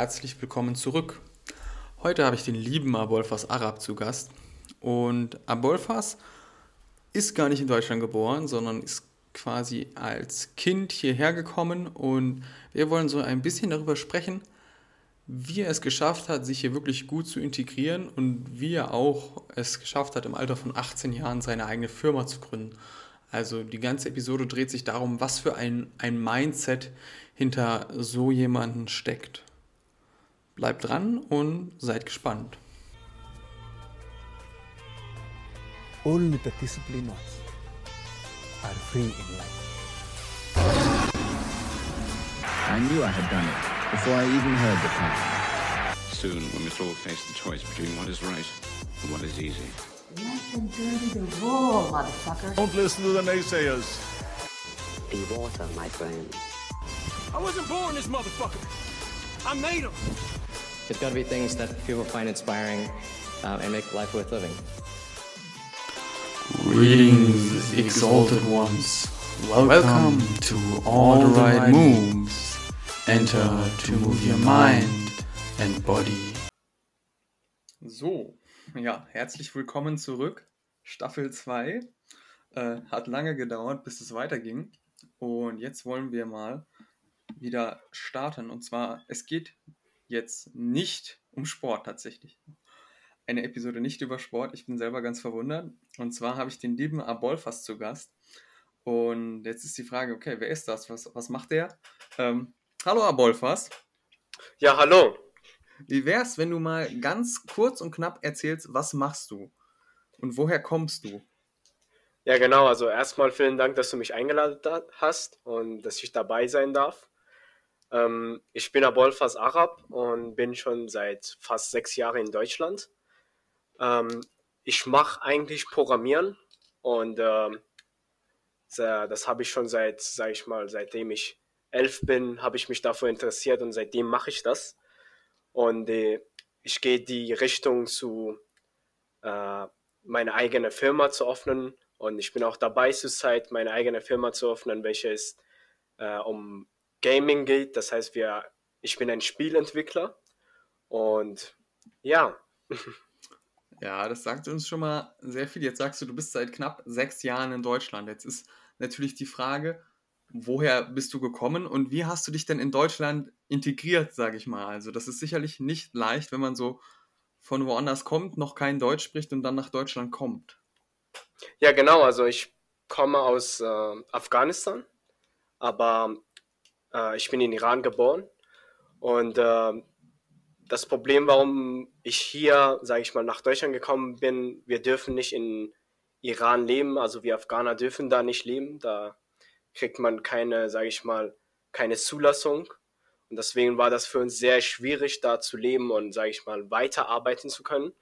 herzlich willkommen zurück. Heute habe ich den lieben Abolfas Arab zu Gast. Und Abolfas ist gar nicht in Deutschland geboren, sondern ist quasi als Kind hierher gekommen. Und wir wollen so ein bisschen darüber sprechen, wie er es geschafft hat, sich hier wirklich gut zu integrieren und wie er auch es geschafft hat, im Alter von 18 Jahren seine eigene Firma zu gründen. Also die ganze Episode dreht sich darum, was für ein, ein Mindset hinter so jemanden steckt. Bleibt dran und seid gespannt. Only the disciplined ones are free in life. I knew I had done it before I even heard the plan. Soon, we must all face the choice between what is right and what is easy. Let them dirty the raw, motherfucker. Don't listen to the naysayers. Be water, my friend. I wasn't born this motherfucker. I'm native. It's got to be things that people find inspiring uh, and make life worth living. Greetings, exalted ones. Welcome to All the Right Moves. Enter to move your mind and body. So, ja, herzlich willkommen zurück. Staffel 2. Äh, hat lange gedauert, bis es weiterging. Und jetzt wollen wir mal wieder starten. Und zwar, es geht jetzt nicht um Sport tatsächlich. Eine Episode nicht über Sport. Ich bin selber ganz verwundert. Und zwar habe ich den lieben Abolfas zu Gast. Und jetzt ist die Frage, okay, wer ist das? Was, was macht der? Ähm, hallo Abolfas. Ja, hallo. Wie wär's, wenn du mal ganz kurz und knapp erzählst, was machst du? Und woher kommst du? Ja, genau. Also erstmal vielen Dank, dass du mich eingeladen hast und dass ich dabei sein darf. Ähm, ich bin Abolfas Arab und bin schon seit fast sechs Jahren in Deutschland. Ähm, ich mache eigentlich Programmieren und ähm, das habe ich schon seit, sag ich mal, seitdem ich elf bin, habe ich mich dafür interessiert und seitdem mache ich das. Und äh, ich gehe die Richtung zu äh, meine eigene Firma zu öffnen und ich bin auch dabei zurzeit meine eigene Firma zu öffnen, welche es äh, um Gaming geht. Das heißt, wir, ich bin ein Spielentwickler und ja. Ja, das sagt uns schon mal sehr viel. Jetzt sagst du, du bist seit knapp sechs Jahren in Deutschland. Jetzt ist natürlich die Frage, woher bist du gekommen und wie hast du dich denn in Deutschland integriert, sage ich mal. Also das ist sicherlich nicht leicht, wenn man so von woanders kommt, noch kein Deutsch spricht und dann nach Deutschland kommt. Ja, genau. Also ich komme aus äh, Afghanistan, aber äh, ich bin in Iran geboren und äh, das Problem, warum ich hier, sage ich mal, nach Deutschland gekommen bin, wir dürfen nicht in Iran leben, also wir Afghaner dürfen da nicht leben, da kriegt man keine, sage ich mal, keine Zulassung und deswegen war das für uns sehr schwierig, da zu leben und, sage ich mal, weiterarbeiten zu können.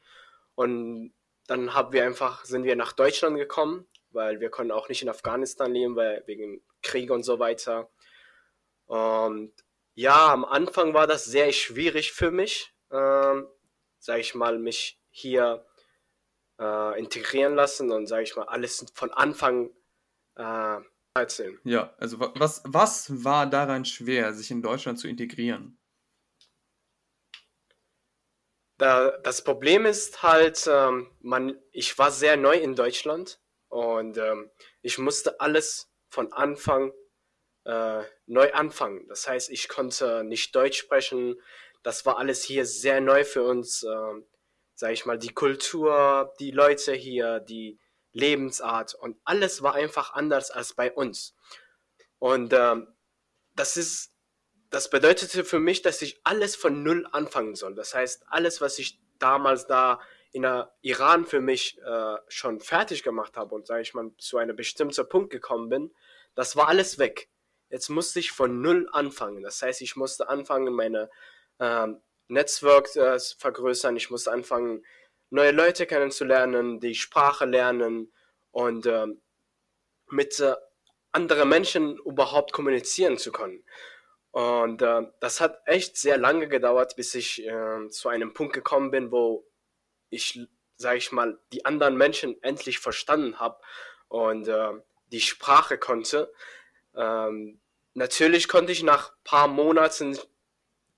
Und dann haben wir einfach, sind wir nach Deutschland gekommen, weil wir konnten auch nicht in Afghanistan leben, weil wegen Krieg und so weiter. Und ja, am Anfang war das sehr schwierig für mich, ähm, sage ich mal, mich hier äh, integrieren lassen und, sage ich mal, alles von Anfang äh, erzählen. Ja, also was, was war daran schwer, sich in Deutschland zu integrieren? das Problem ist halt, ähm, man, ich war sehr neu in Deutschland und ähm, ich musste alles von Anfang äh, neu anfangen. Das heißt, ich konnte nicht Deutsch sprechen. Das war alles hier sehr neu für uns. Ähm, sag ich mal, die Kultur, die Leute hier, die Lebensart und alles war einfach anders als bei uns. Und ähm, das ist das bedeutete für mich, dass ich alles von Null anfangen soll. Das heißt, alles, was ich damals da in der Iran für mich äh, schon fertig gemacht habe und, sage ich mal, zu einem bestimmten Punkt gekommen bin, das war alles weg. Jetzt musste ich von Null anfangen. Das heißt, ich musste anfangen, meine ähm, Netzwerk äh, vergrößern. Ich musste anfangen, neue Leute kennenzulernen, die Sprache lernen und ähm, mit äh, anderen Menschen überhaupt kommunizieren zu können. Und äh, das hat echt sehr lange gedauert, bis ich äh, zu einem Punkt gekommen bin, wo ich, sage ich mal, die anderen Menschen endlich verstanden habe und äh, die Sprache konnte. Ähm, natürlich konnte ich nach paar Monaten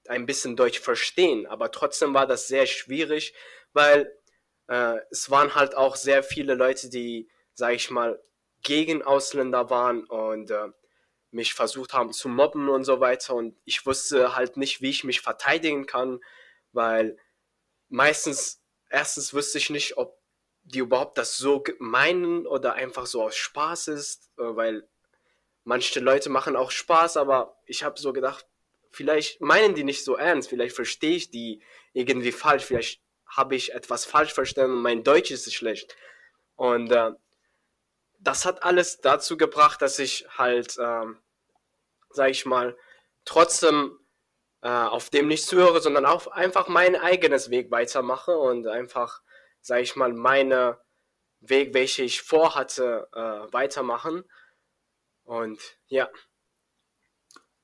ein bisschen Deutsch verstehen, aber trotzdem war das sehr schwierig, weil äh, es waren halt auch sehr viele Leute, die, sag ich mal, gegen Ausländer waren und äh, mich versucht haben zu mobben und so weiter. Und ich wusste halt nicht, wie ich mich verteidigen kann, weil meistens, erstens wüsste ich nicht, ob die überhaupt das so meinen oder einfach so aus Spaß ist, äh, weil manche Leute machen auch Spaß, aber ich habe so gedacht, vielleicht meinen die nicht so ernst, vielleicht verstehe ich die irgendwie falsch, vielleicht habe ich etwas falsch verstanden und mein Deutsch ist schlecht. Und äh, das hat alles dazu gebracht, dass ich halt, ähm, sag ich mal, trotzdem äh, auf dem nicht zuhöre, sondern auch einfach mein eigenes Weg weitermache und einfach, sag ich mal, meine Weg, welche ich vorhatte, äh, weitermachen. Und ja.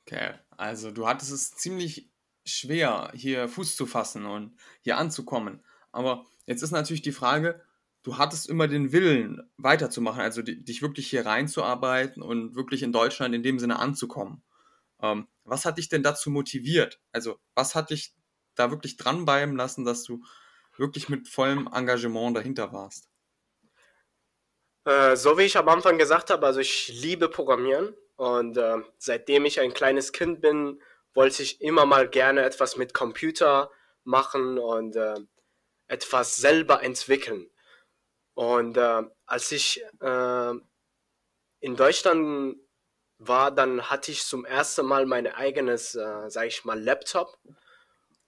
Okay, also du hattest es ziemlich schwer, hier Fuß zu fassen und hier anzukommen. Aber jetzt ist natürlich die Frage, du hattest immer den Willen, weiterzumachen, also dich wirklich hier reinzuarbeiten und wirklich in Deutschland in dem Sinne anzukommen. Ähm, was hat dich denn dazu motiviert? Also, was hat dich da wirklich dranbleiben lassen, dass du wirklich mit vollem Engagement dahinter warst? Äh, so wie ich am Anfang gesagt habe, also ich liebe Programmieren und äh, seitdem ich ein kleines Kind bin, wollte ich immer mal gerne etwas mit Computer machen und äh, etwas selber entwickeln. Und äh, als ich äh, in Deutschland war, dann hatte ich zum ersten Mal mein eigenes, äh, sag ich mal, Laptop.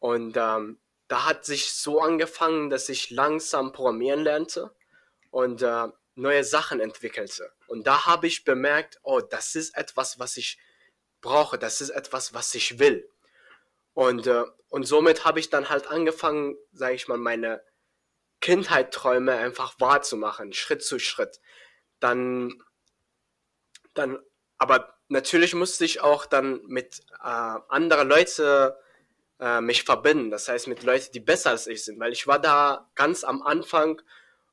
Und ähm, da hat sich so angefangen, dass ich langsam programmieren lernte und äh, neue Sachen entwickelte. Und da habe ich bemerkt, oh, das ist etwas, was ich brauche, das ist etwas, was ich will. Und, äh, und somit habe ich dann halt angefangen, sage ich mal, meine Kindheitträume einfach wahrzumachen, Schritt zu Schritt. Dann, dann, aber natürlich musste ich auch dann mit äh, anderen Leuten äh, mich verbinden. Das heißt mit Leuten, die besser als ich sind, weil ich war da ganz am Anfang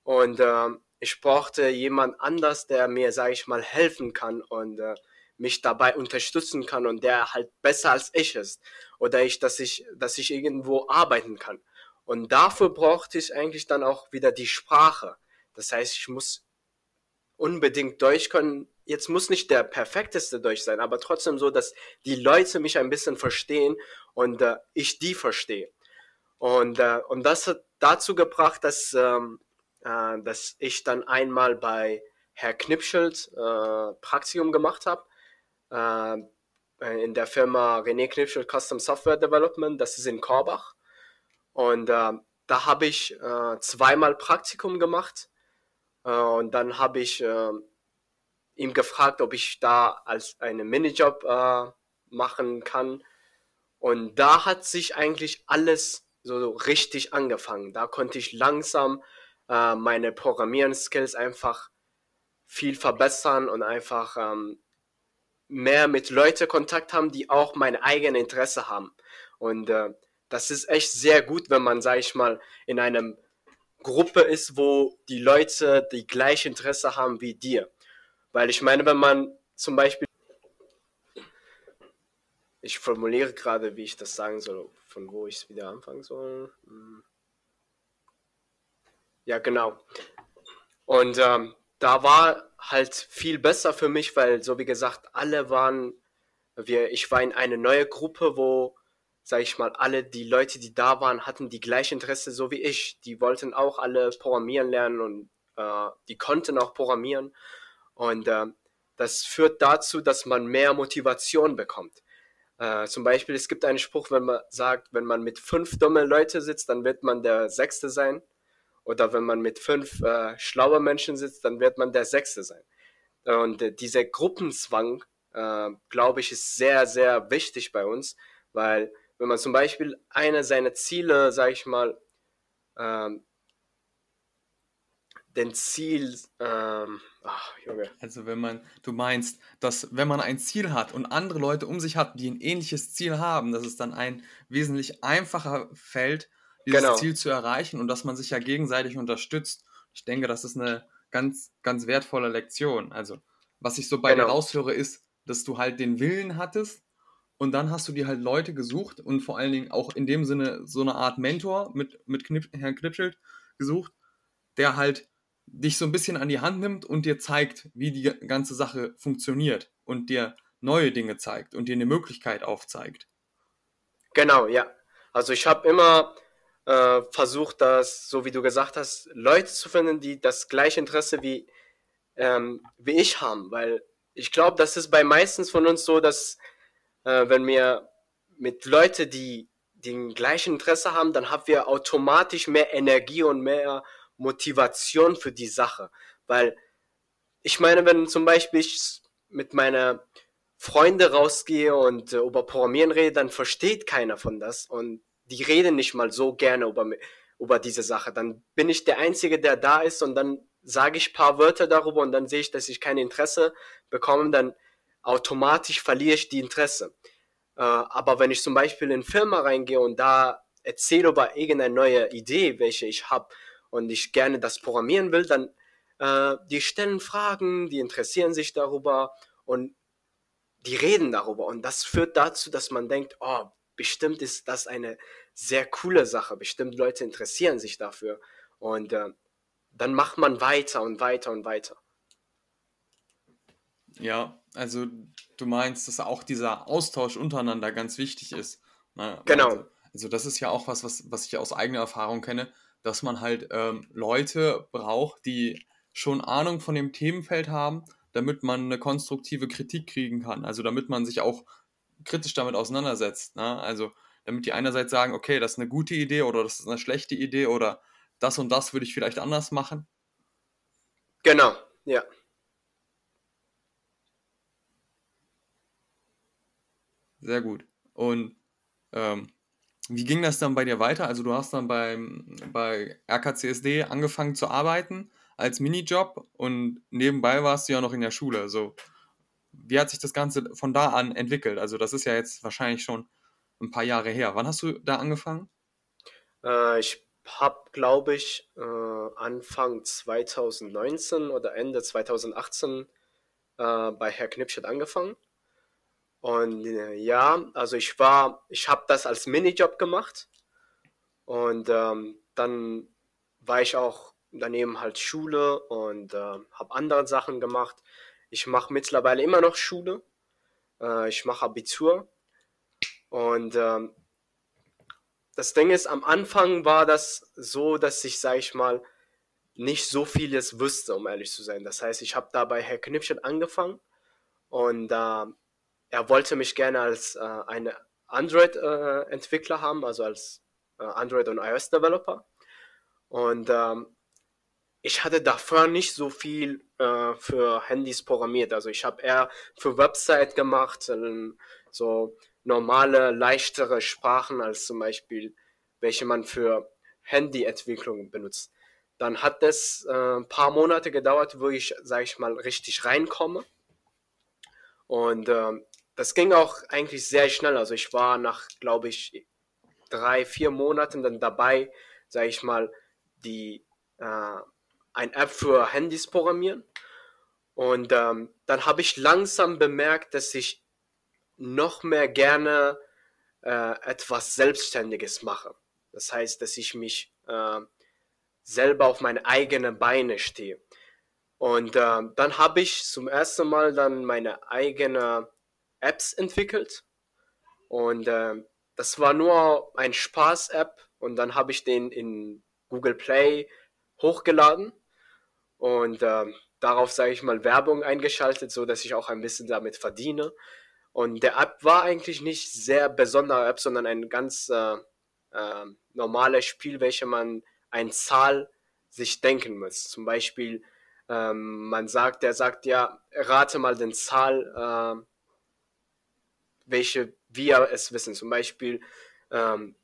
und äh, ich brauchte jemand anders, der mir, sage ich mal, helfen kann und äh, mich dabei unterstützen kann und der halt besser als ich ist oder ich, dass ich, dass ich irgendwo arbeiten kann. Und dafür brauchte ich eigentlich dann auch wieder die Sprache. Das heißt, ich muss unbedingt Deutsch können. Jetzt muss nicht der perfekteste Deutsch sein, aber trotzdem so, dass die Leute mich ein bisschen verstehen und äh, ich die verstehe. Und, äh, und das hat dazu gebracht, dass, ähm, äh, dass ich dann einmal bei Herr Knipschild äh, Praktikum gemacht habe. Äh, in der Firma René Knipschild Custom Software Development, das ist in Korbach. Und äh, da habe ich äh, zweimal Praktikum gemacht. Äh, und dann habe ich äh, ihm gefragt, ob ich da als einen Minijob äh, machen kann. Und da hat sich eigentlich alles so richtig angefangen. Da konnte ich langsam äh, meine Programmieren-Skills einfach viel verbessern und einfach ähm, mehr mit Leuten Kontakt haben, die auch mein eigenes Interesse haben. Und äh, das ist echt sehr gut, wenn man, sag ich mal, in einem Gruppe ist, wo die Leute die gleiche Interesse haben wie dir. Weil ich meine, wenn man zum Beispiel, ich formuliere gerade, wie ich das sagen soll, von wo ich es wieder anfangen soll. Hm. Ja, genau. Und ähm, da war halt viel besser für mich, weil so wie gesagt, alle waren, wir, ich war in eine neue Gruppe, wo sag ich mal, alle die Leute, die da waren, hatten die gleiche Interesse so wie ich. Die wollten auch alle programmieren lernen und äh, die konnten auch programmieren. Und äh, das führt dazu, dass man mehr Motivation bekommt. Äh, zum Beispiel, es gibt einen Spruch, wenn man sagt, wenn man mit fünf dumme Leute sitzt, dann wird man der Sechste sein. Oder wenn man mit fünf äh, schlaue Menschen sitzt, dann wird man der Sechste sein. Und äh, dieser Gruppenzwang, äh, glaube ich, ist sehr, sehr wichtig bei uns, weil wenn man zum Beispiel eine seiner Ziele, sag ich mal, ähm, den Ziel, ähm, ach, Junge. Also wenn man, du meinst, dass wenn man ein Ziel hat und andere Leute um sich hat, die ein ähnliches Ziel haben, dass es dann ein wesentlich einfacher fällt, dieses genau. Ziel zu erreichen und dass man sich ja gegenseitig unterstützt. Ich denke, das ist eine ganz, ganz wertvolle Lektion. Also was ich so bei genau. dir raushöre, ist, dass du halt den Willen hattest Und dann hast du dir halt Leute gesucht und vor allen Dingen auch in dem Sinne so eine Art Mentor mit, mit Knip, Herrn Knipschild gesucht, der halt dich so ein bisschen an die Hand nimmt und dir zeigt, wie die ganze Sache funktioniert und dir neue Dinge zeigt und dir eine Möglichkeit aufzeigt. Genau, ja. Also ich habe immer äh, versucht, das, so wie du gesagt hast, Leute zu finden, die das gleiche Interesse wie, ähm, wie ich haben, weil ich glaube, das ist bei meistens von uns so, dass äh, wenn wir mit Leuten, die den gleichen Interesse haben, dann haben wir automatisch mehr Energie und mehr Motivation für die Sache. Weil ich meine, wenn zum Beispiel ich mit meiner Freunde rausgehe und äh, über Programmieren rede, dann versteht keiner von das und die reden nicht mal so gerne über, über diese Sache. Dann bin ich der Einzige, der da ist und dann sage ich paar Wörter darüber und dann sehe ich, dass ich kein Interesse bekomme, dann automatisch verliere ich die Interesse. Äh, aber wenn ich zum Beispiel in eine Firma reingehe und da erzähle über irgendeine neue Idee, welche ich habe und ich gerne das programmieren will, dann äh, die stellen Fragen, die interessieren sich darüber und die reden darüber. Und das führt dazu, dass man denkt, oh, bestimmt ist das eine sehr coole Sache, bestimmt Leute interessieren sich dafür. Und äh, dann macht man weiter und weiter und weiter. Ja, also du meinst, dass auch dieser Austausch untereinander ganz wichtig ist. Ne? Genau. Also, also, das ist ja auch was, was, was ich aus eigener Erfahrung kenne, dass man halt ähm, Leute braucht, die schon Ahnung von dem Themenfeld haben, damit man eine konstruktive Kritik kriegen kann. Also damit man sich auch kritisch damit auseinandersetzt. Ne? Also damit die einerseits sagen, okay, das ist eine gute Idee oder das ist eine schlechte Idee oder das und das würde ich vielleicht anders machen. Genau, ja. Sehr gut. Und ähm, wie ging das dann bei dir weiter? Also du hast dann beim, bei RKCSD angefangen zu arbeiten als Minijob und nebenbei warst du ja noch in der Schule. Also wie hat sich das Ganze von da an entwickelt? Also das ist ja jetzt wahrscheinlich schon ein paar Jahre her. Wann hast du da angefangen? Äh, ich habe, glaube ich, äh, Anfang 2019 oder Ende 2018 äh, bei Herr Knipschett angefangen. Und äh, ja, also ich war, ich habe das als Minijob gemacht. Und ähm, dann war ich auch daneben halt Schule und äh, habe andere Sachen gemacht. Ich mache mittlerweile immer noch Schule. Äh, ich mache Abitur. Und ähm, das Ding ist, am Anfang war das so, dass ich, sage ich mal, nicht so vieles wüsste, um ehrlich zu sein. Das heißt, ich habe da bei Herr Knipschett angefangen und äh, er wollte mich gerne als äh, eine Android-Entwickler äh, haben, also als äh, Android- und iOS-Developer. Und ähm, ich hatte davor nicht so viel äh, für Handys programmiert. Also ich habe eher für Website gemacht, ähm, so normale, leichtere Sprachen als zum Beispiel, welche man für Handyentwicklung benutzt. Dann hat es äh, ein paar Monate gedauert, wo ich, sage ich mal, richtig reinkomme. Und äh, das ging auch eigentlich sehr schnell. Also ich war nach, glaube ich, drei, vier Monaten dann dabei, sage ich mal, die ein App für Handys programmieren. Und ähm, dann habe ich langsam bemerkt, dass ich noch mehr gerne äh, etwas Selbstständiges mache. Das heißt, dass ich mich äh, selber auf meine eigenen Beine stehe. Und äh, dann habe ich zum ersten Mal dann meine eigene Apps entwickelt. Und äh, das war nur ein Spaß-App. Und dann habe ich den in Google Play hochgeladen und äh, darauf, sage ich mal, Werbung eingeschaltet, so dass ich auch ein bisschen damit verdiene. Und der App war eigentlich nicht sehr besondere App, sondern ein ganz äh, äh, normales Spiel, welche man eine Zahl sich denken muss. Zum Beispiel, ähm, man sagt, der sagt ja, rate mal den Zahl, äh, welche wir es wissen. Zum Beispiel, ähm,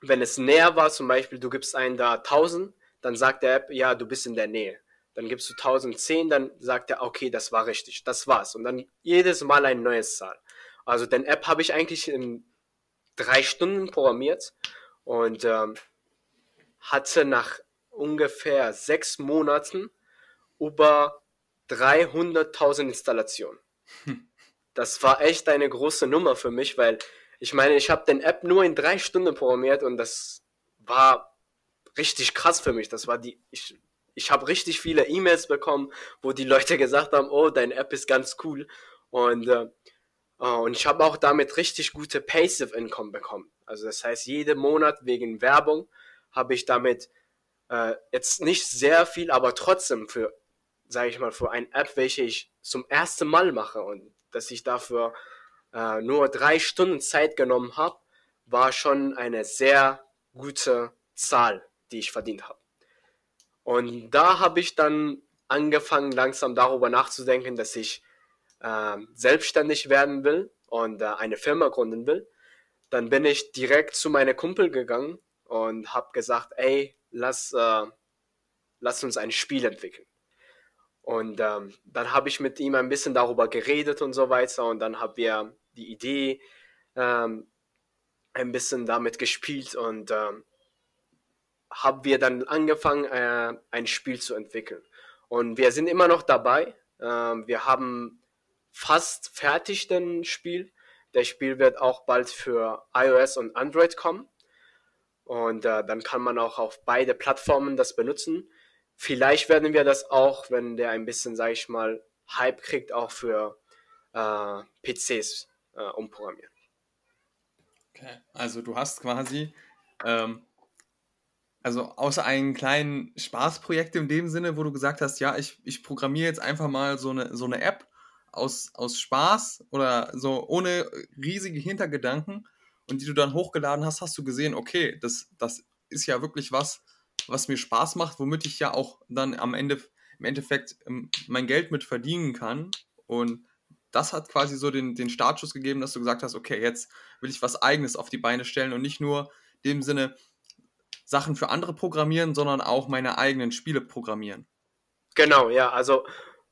wenn es näher war, zum Beispiel, du gibst einen da 1000, dann sagt der App, ja, du bist in der Nähe dann gibst du 1010, dann sagt er, okay, das war richtig, das war's. Und dann jedes Mal ein neues Zahl. Also den App habe ich eigentlich in drei Stunden programmiert und ähm, hatte nach ungefähr sechs Monaten über 300.000 Installationen. Hm. das war echt eine große Nummer für mich, weil ich meine, ich habe den App nur in drei Stunden programmiert und das war richtig krass für mich. Das war die, ich, ich habe richtig viele E-Mails bekommen, wo die Leute gesagt haben, oh, dein App ist ganz cool. Und, äh, äh und ich habe auch damit richtig gute Passive Income bekommen. Also das heißt, jeden Monat wegen Werbung habe ich damit äh, jetzt nicht sehr viel, aber trotzdem für, sage ich mal, für eine App, welche ich zum ersten Mal mache und dass ich dafür äh, nur drei Stunden Zeit genommen habe, war schon eine sehr gute Zahl, die ich verdient habe. Und da habe ich dann angefangen, langsam darüber nachzudenken, dass ich äh, selbstständig werden will und äh, eine Firma gründen will. Dann bin ich direkt zu meiner Kumpel gegangen und habe gesagt, ey, lass, äh, lass uns ein Spiel entwickeln. Und ähm, dann habe ich mit ihm ein bisschen darüber geredet und so weiter. Und dann haben wir die Idee ähm, ein bisschen damit gespielt und ähm, haben wir dann angefangen, äh, ein Spiel zu entwickeln. Und wir sind immer noch dabei. Ähm, wir haben fast fertig das Spiel. Das Spiel wird auch bald für iOS und Android kommen. Und äh, dann kann man auch auf beide Plattformen das benutzen. Vielleicht werden wir das auch, wenn der ein bisschen, sag ich mal, Hype kriegt, auch für äh, PCs äh, umprogrammieren. Okay, also du hast quasi, ähm, also außer einem kleinen Spaßprojekt in dem Sinne, wo du gesagt hast, ja, ich, ich programmiere jetzt einfach mal so eine, so eine App aus, aus Spaß oder so ohne riesige Hintergedanken und die du dann hochgeladen hast, hast du gesehen, okay, das, das ist ja wirklich was, was mir Spaß macht, womit ich ja auch dann am Ende im Endeffekt ähm, mein Geld mit verdienen kann. Und das hat quasi so den, den Startschuss gegeben, dass du gesagt hast, okay, jetzt will ich was eigenes auf die Beine stellen und nicht nur dem Sinne Sachen für andere programmieren, sondern auch meine eigenen Spiele programmieren. Genau, ja, also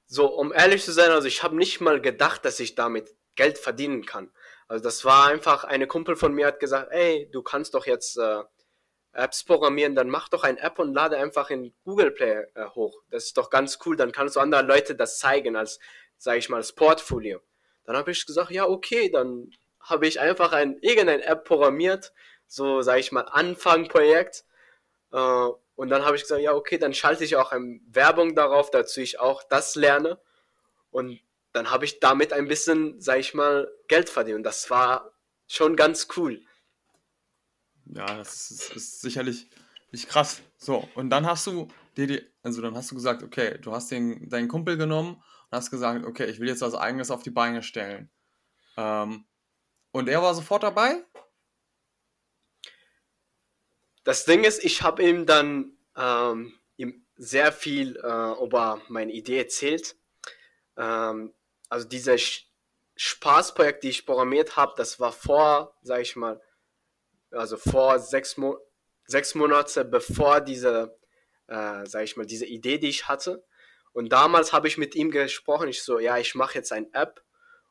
so um ehrlich zu sein, also ich habe nicht mal gedacht, dass ich damit Geld verdienen kann. Also das war einfach, eine Kumpel von mir hat gesagt, ey, du kannst doch jetzt äh, Apps programmieren, dann mach doch ein App und lade einfach in Google Play äh, hoch. Das ist doch ganz cool, dann kannst du anderen Leute das zeigen als, sage ich mal, als Portfolio. Dann habe ich gesagt, ja, okay, dann habe ich einfach ein irgendeine App programmiert, so sage ich mal Anfangprojekt. Äh, und dann habe ich gesagt, ja, okay, dann schalte ich auch Werbung darauf, dazu ich auch das lerne. Und dann habe ich damit ein bisschen, sage ich mal, Geld verdient. Und das war schon ganz cool. Ja, das ist, ist sicherlich nicht krass. So, und dann hast du dir die, also dann hast du gesagt, okay, du hast den, deinen Kumpel genommen und hast gesagt, okay, ich will jetzt was eigenes auf die Beine stellen. Ähm, und er war sofort dabei? Das Ding ist, ich habe ihm dann ähm, ihm sehr viel äh, über meine Idee erzählt. Ähm, also dieses Spaßprojekt, die ich programmiert habe, das war vor, sag ich mal, also vor sechs, Mo sechs Monate bevor diese, äh, sag ich mal, diese Idee, die ich hatte. Und damals habe ich mit ihm gesprochen. Ich so, ja, ich mache jetzt ein App.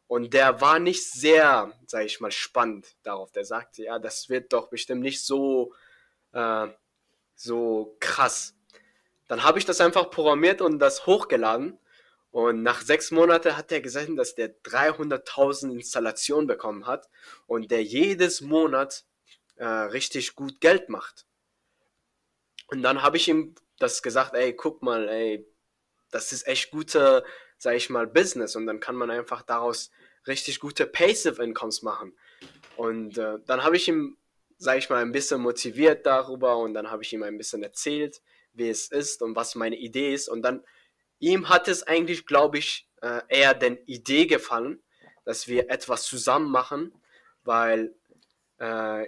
Und der war nicht sehr, sag ich mal, spannend darauf. Der sagte, ja, das wird doch bestimmt nicht so, äh, so krass. Dann habe ich das einfach programmiert und das hochgeladen. Und nach sechs Monaten hat er gesagt, dass der 300.000 Installationen bekommen hat und der jedes Monat äh, richtig gut Geld macht. Und dann habe ich ihm das gesagt, ey, guck mal, ey, das ist echt gute, sag ich mal, Business und dann kann man einfach daraus richtig gute Passive Incomes machen. Und äh, dann habe ich ihm, sag ich mal, ein bisschen motiviert darüber und dann habe ich ihm ein bisschen erzählt, wie es ist und was meine Idee ist. Und dann, ihm hat es eigentlich, glaube ich, äh, eher den Idee gefallen, dass wir etwas zusammen machen, weil äh,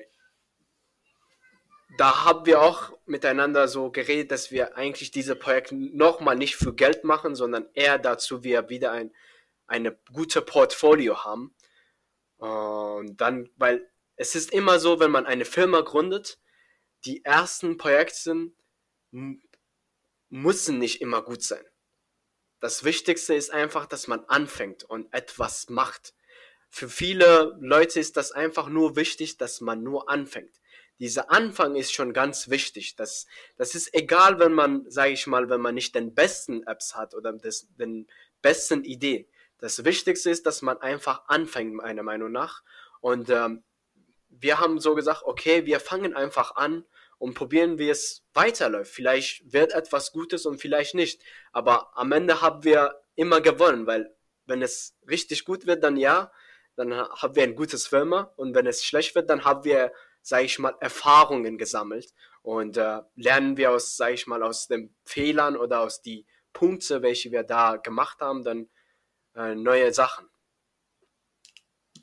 da haben wir auch miteinander so geredet, dass wir eigentlich diese Projekte nochmal nicht für Geld machen, sondern eher dazu, wir wieder ein eine gute Portfolio haben. Und dann, weil es ist immer so, wenn man eine Firma gründet, die ersten Projekte müssen nicht immer gut sein. Das Wichtigste ist einfach, dass man anfängt und etwas macht. Für viele Leute ist das einfach nur wichtig, dass man nur anfängt dieser Anfang ist schon ganz wichtig. Das, das ist egal, wenn man, sage ich mal, wenn man nicht den besten Apps hat oder das, den besten Idee. Das Wichtigste ist, dass man einfach anfängt, meiner Meinung nach. Und ähm, wir haben so gesagt, okay, wir fangen einfach an und probieren, wie es weiterläuft. Vielleicht wird etwas Gutes und vielleicht nicht. Aber am Ende haben wir immer gewonnen, weil wenn es richtig gut wird, dann ja, dann haben wir ein gutes Firma. Und wenn es schlecht wird, dann haben wir, sage ich mal, Erfahrungen gesammelt und äh, lernen wir aus, sage ich mal, aus den Fehlern oder aus die Punkte, welche wir da gemacht haben, dann äh, neue Sachen.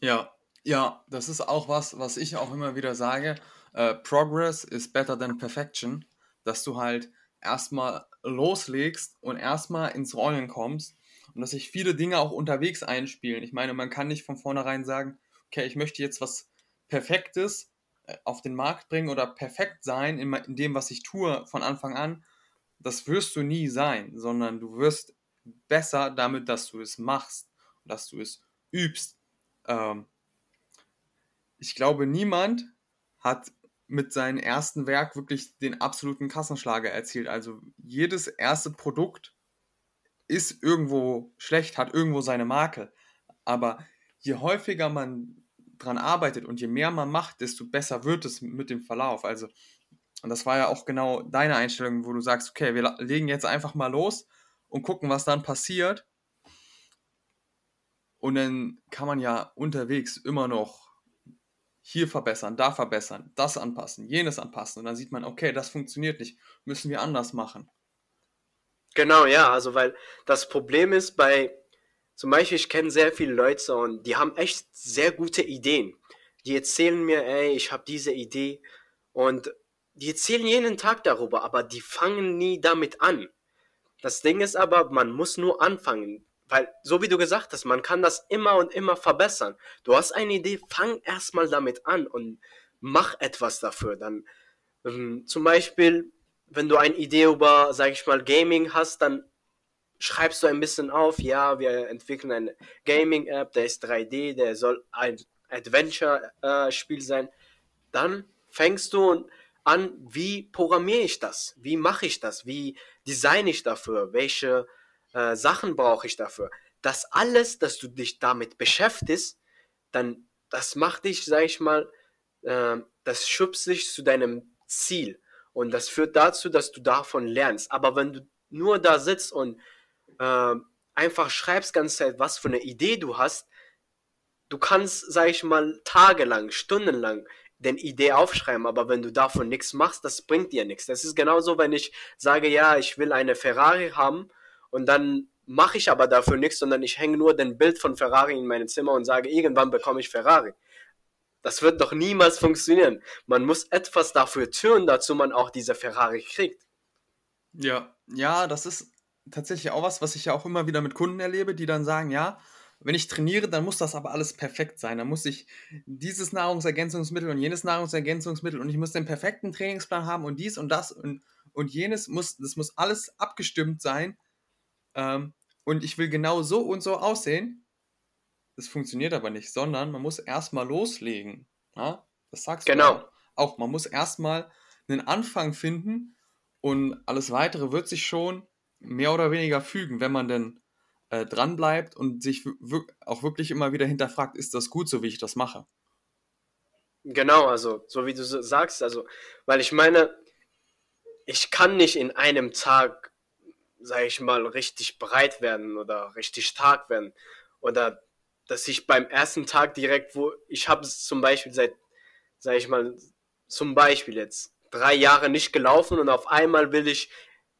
Ja, ja, das ist auch was, was ich auch immer wieder sage. Äh, Progress is better than perfection. Dass du halt erstmal loslegst und erstmal ins Rollen kommst und dass sich viele Dinge auch unterwegs einspielen. Ich meine, man kann nicht von vornherein sagen, okay, ich möchte jetzt was Perfektes äh, auf den Markt bringen oder perfekt sein in, in dem, was ich tue von Anfang an. Das wirst du nie sein, sondern du wirst besser damit, dass du es machst, dass du es übst. Ähm, ich glaube, niemand hat mit seinem ersten Werk wirklich den absoluten Kassenschlager erzielt. Also jedes erste Produkt ist irgendwo schlecht, hat irgendwo seine Marke. Aber je häufiger man dran arbeitet und je mehr man macht, desto besser wird es mit dem Verlauf. Also, und das war ja auch genau deine Einstellung, wo du sagst, okay, wir legen jetzt einfach mal los und gucken, was dann passiert. Und dann kann man ja unterwegs immer noch hier verbessern, da verbessern, das anpassen, jenes anpassen. Und dann sieht man, okay, das funktioniert nicht, müssen wir anders machen. Genau, ja, also weil das Problem ist bei, zum Beispiel, ich kenne sehr viele Leute und die haben echt sehr gute Ideen. Die erzählen mir, ey, ich habe diese Idee und die erzählen jeden Tag darüber, aber die fangen nie damit an. Das Ding ist aber, man muss nur anfangen. Weil, so wie du gesagt hast, man kann das immer und immer verbessern. Du hast eine Idee, fang erstmal damit an und mach etwas dafür. Dann ähm, zum Beispiel, wenn du eine Idee über, sag ich mal, Gaming hast, dann schreibst du ein bisschen auf, ja, wir entwickeln eine Gaming-App, der ist 3D, der soll ein Adventure-Spiel äh, sein. Dann fängst du an, wie programmiere ich das? Wie mache ich das? Wie designe ich dafür? Welche äh, Sachen brauche ich dafür. Das alles, dass du dich damit beschäftigst, dann das macht dich, sag ich mal, äh, das schubst dich zu deinem Ziel. Und das führt dazu, dass du davon lernst. Aber wenn du nur da sitzt und äh, einfach schreibst ganze Zeit, was für eine Idee du hast, du kannst, sag ich mal, tagelang, stundenlang den Idee aufschreiben, aber wenn du davon nichts machst, das bringt dir nichts. Das ist genauso, wenn ich sage, ja, ich will eine Ferrari haben und dann mache ich aber dafür nichts, sondern ich hänge nur den Bild von Ferrari in meinem Zimmer und sage, irgendwann bekomme ich Ferrari. Das wird doch niemals funktionieren. Man muss etwas dafür tun, dazu man auch diese Ferrari kriegt. Ja, ja, das ist tatsächlich auch was, was ich ja auch immer wieder mit Kunden erlebe, die dann sagen, ja, wenn ich trainiere, dann muss das aber alles perfekt sein. Dann muss ich dieses Nahrungsergänzungsmittel und jenes Nahrungsergänzungsmittel und ich muss den perfekten Trainingsplan haben und dies und das und, und jenes muss, das muss alles abgestimmt sein, ähm, und ich will genau so und so aussehen. Das funktioniert aber nicht, sondern man muss erstmal loslegen. Ja? Das sagst genau. du auch. Man muss erstmal einen Anfang finden und alles weitere wird sich schon mehr oder weniger fügen, wenn man denn äh, dran bleibt und sich auch wirklich immer wieder hinterfragt, ist das gut, so wie ich das mache? Genau, also so wie du sagst, also, weil ich meine, ich kann nicht in einem Tag sage ich mal, richtig breit werden oder richtig stark werden. Oder dass ich beim ersten Tag direkt, wo ich habe zum Beispiel seit, sage ich mal, zum Beispiel jetzt drei Jahre nicht gelaufen und auf einmal will ich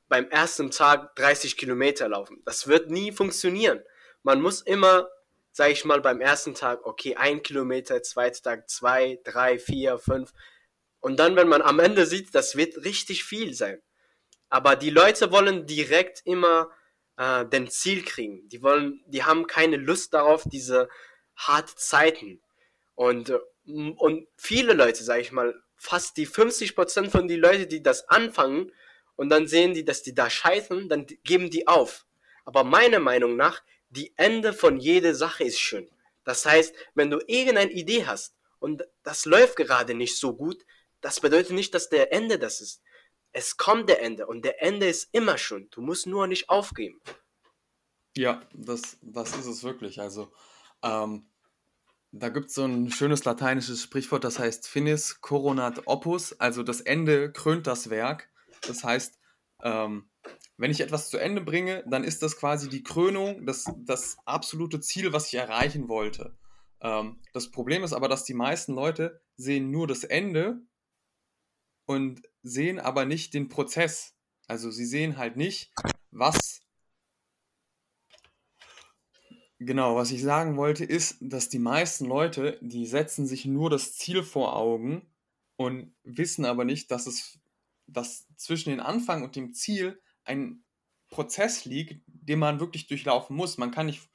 beim ersten Tag 30 Kilometer laufen. Das wird nie funktionieren. Man muss immer, sage ich mal, beim ersten Tag, okay, ein Kilometer, zweiter Tag zwei, drei, vier, fünf. Und dann, wenn man am Ende sieht, das wird richtig viel sein. Aber die Leute wollen direkt immer äh, den Ziel kriegen. Die wollen, die haben keine Lust darauf, diese harte Zeiten. Und, äh, und viele Leute, sage ich mal, fast die 50% von den Leuten, die das anfangen und dann sehen die, dass die da scheitern, dann geben die auf. Aber meiner Meinung nach, die Ende von jeder Sache ist schön. Das heißt, wenn du irgendeine Idee hast und das läuft gerade nicht so gut, das bedeutet nicht, dass der Ende das ist es kommt der Ende und der Ende ist immer schon. Du musst nur nicht aufgeben. Ja, das, das ist es wirklich. Also, ähm, da gibt es so ein schönes lateinisches Sprichwort, das heißt Finis coronat opus, also das Ende krönt das Werk. Das heißt, ähm, wenn ich etwas zu Ende bringe, dann ist das quasi die Krönung, das, das absolute Ziel, was ich erreichen wollte. Ähm, das Problem ist aber, dass die meisten Leute sehen nur das Ende und sehen aber nicht den Prozess. Also sie sehen halt nicht, was Genau, was ich sagen wollte, ist, dass die meisten Leute, die setzen sich nur das Ziel vor Augen und wissen aber nicht, dass es dass zwischen dem Anfang und dem Ziel ein Prozess liegt, den man wirklich durchlaufen muss. Man kann nicht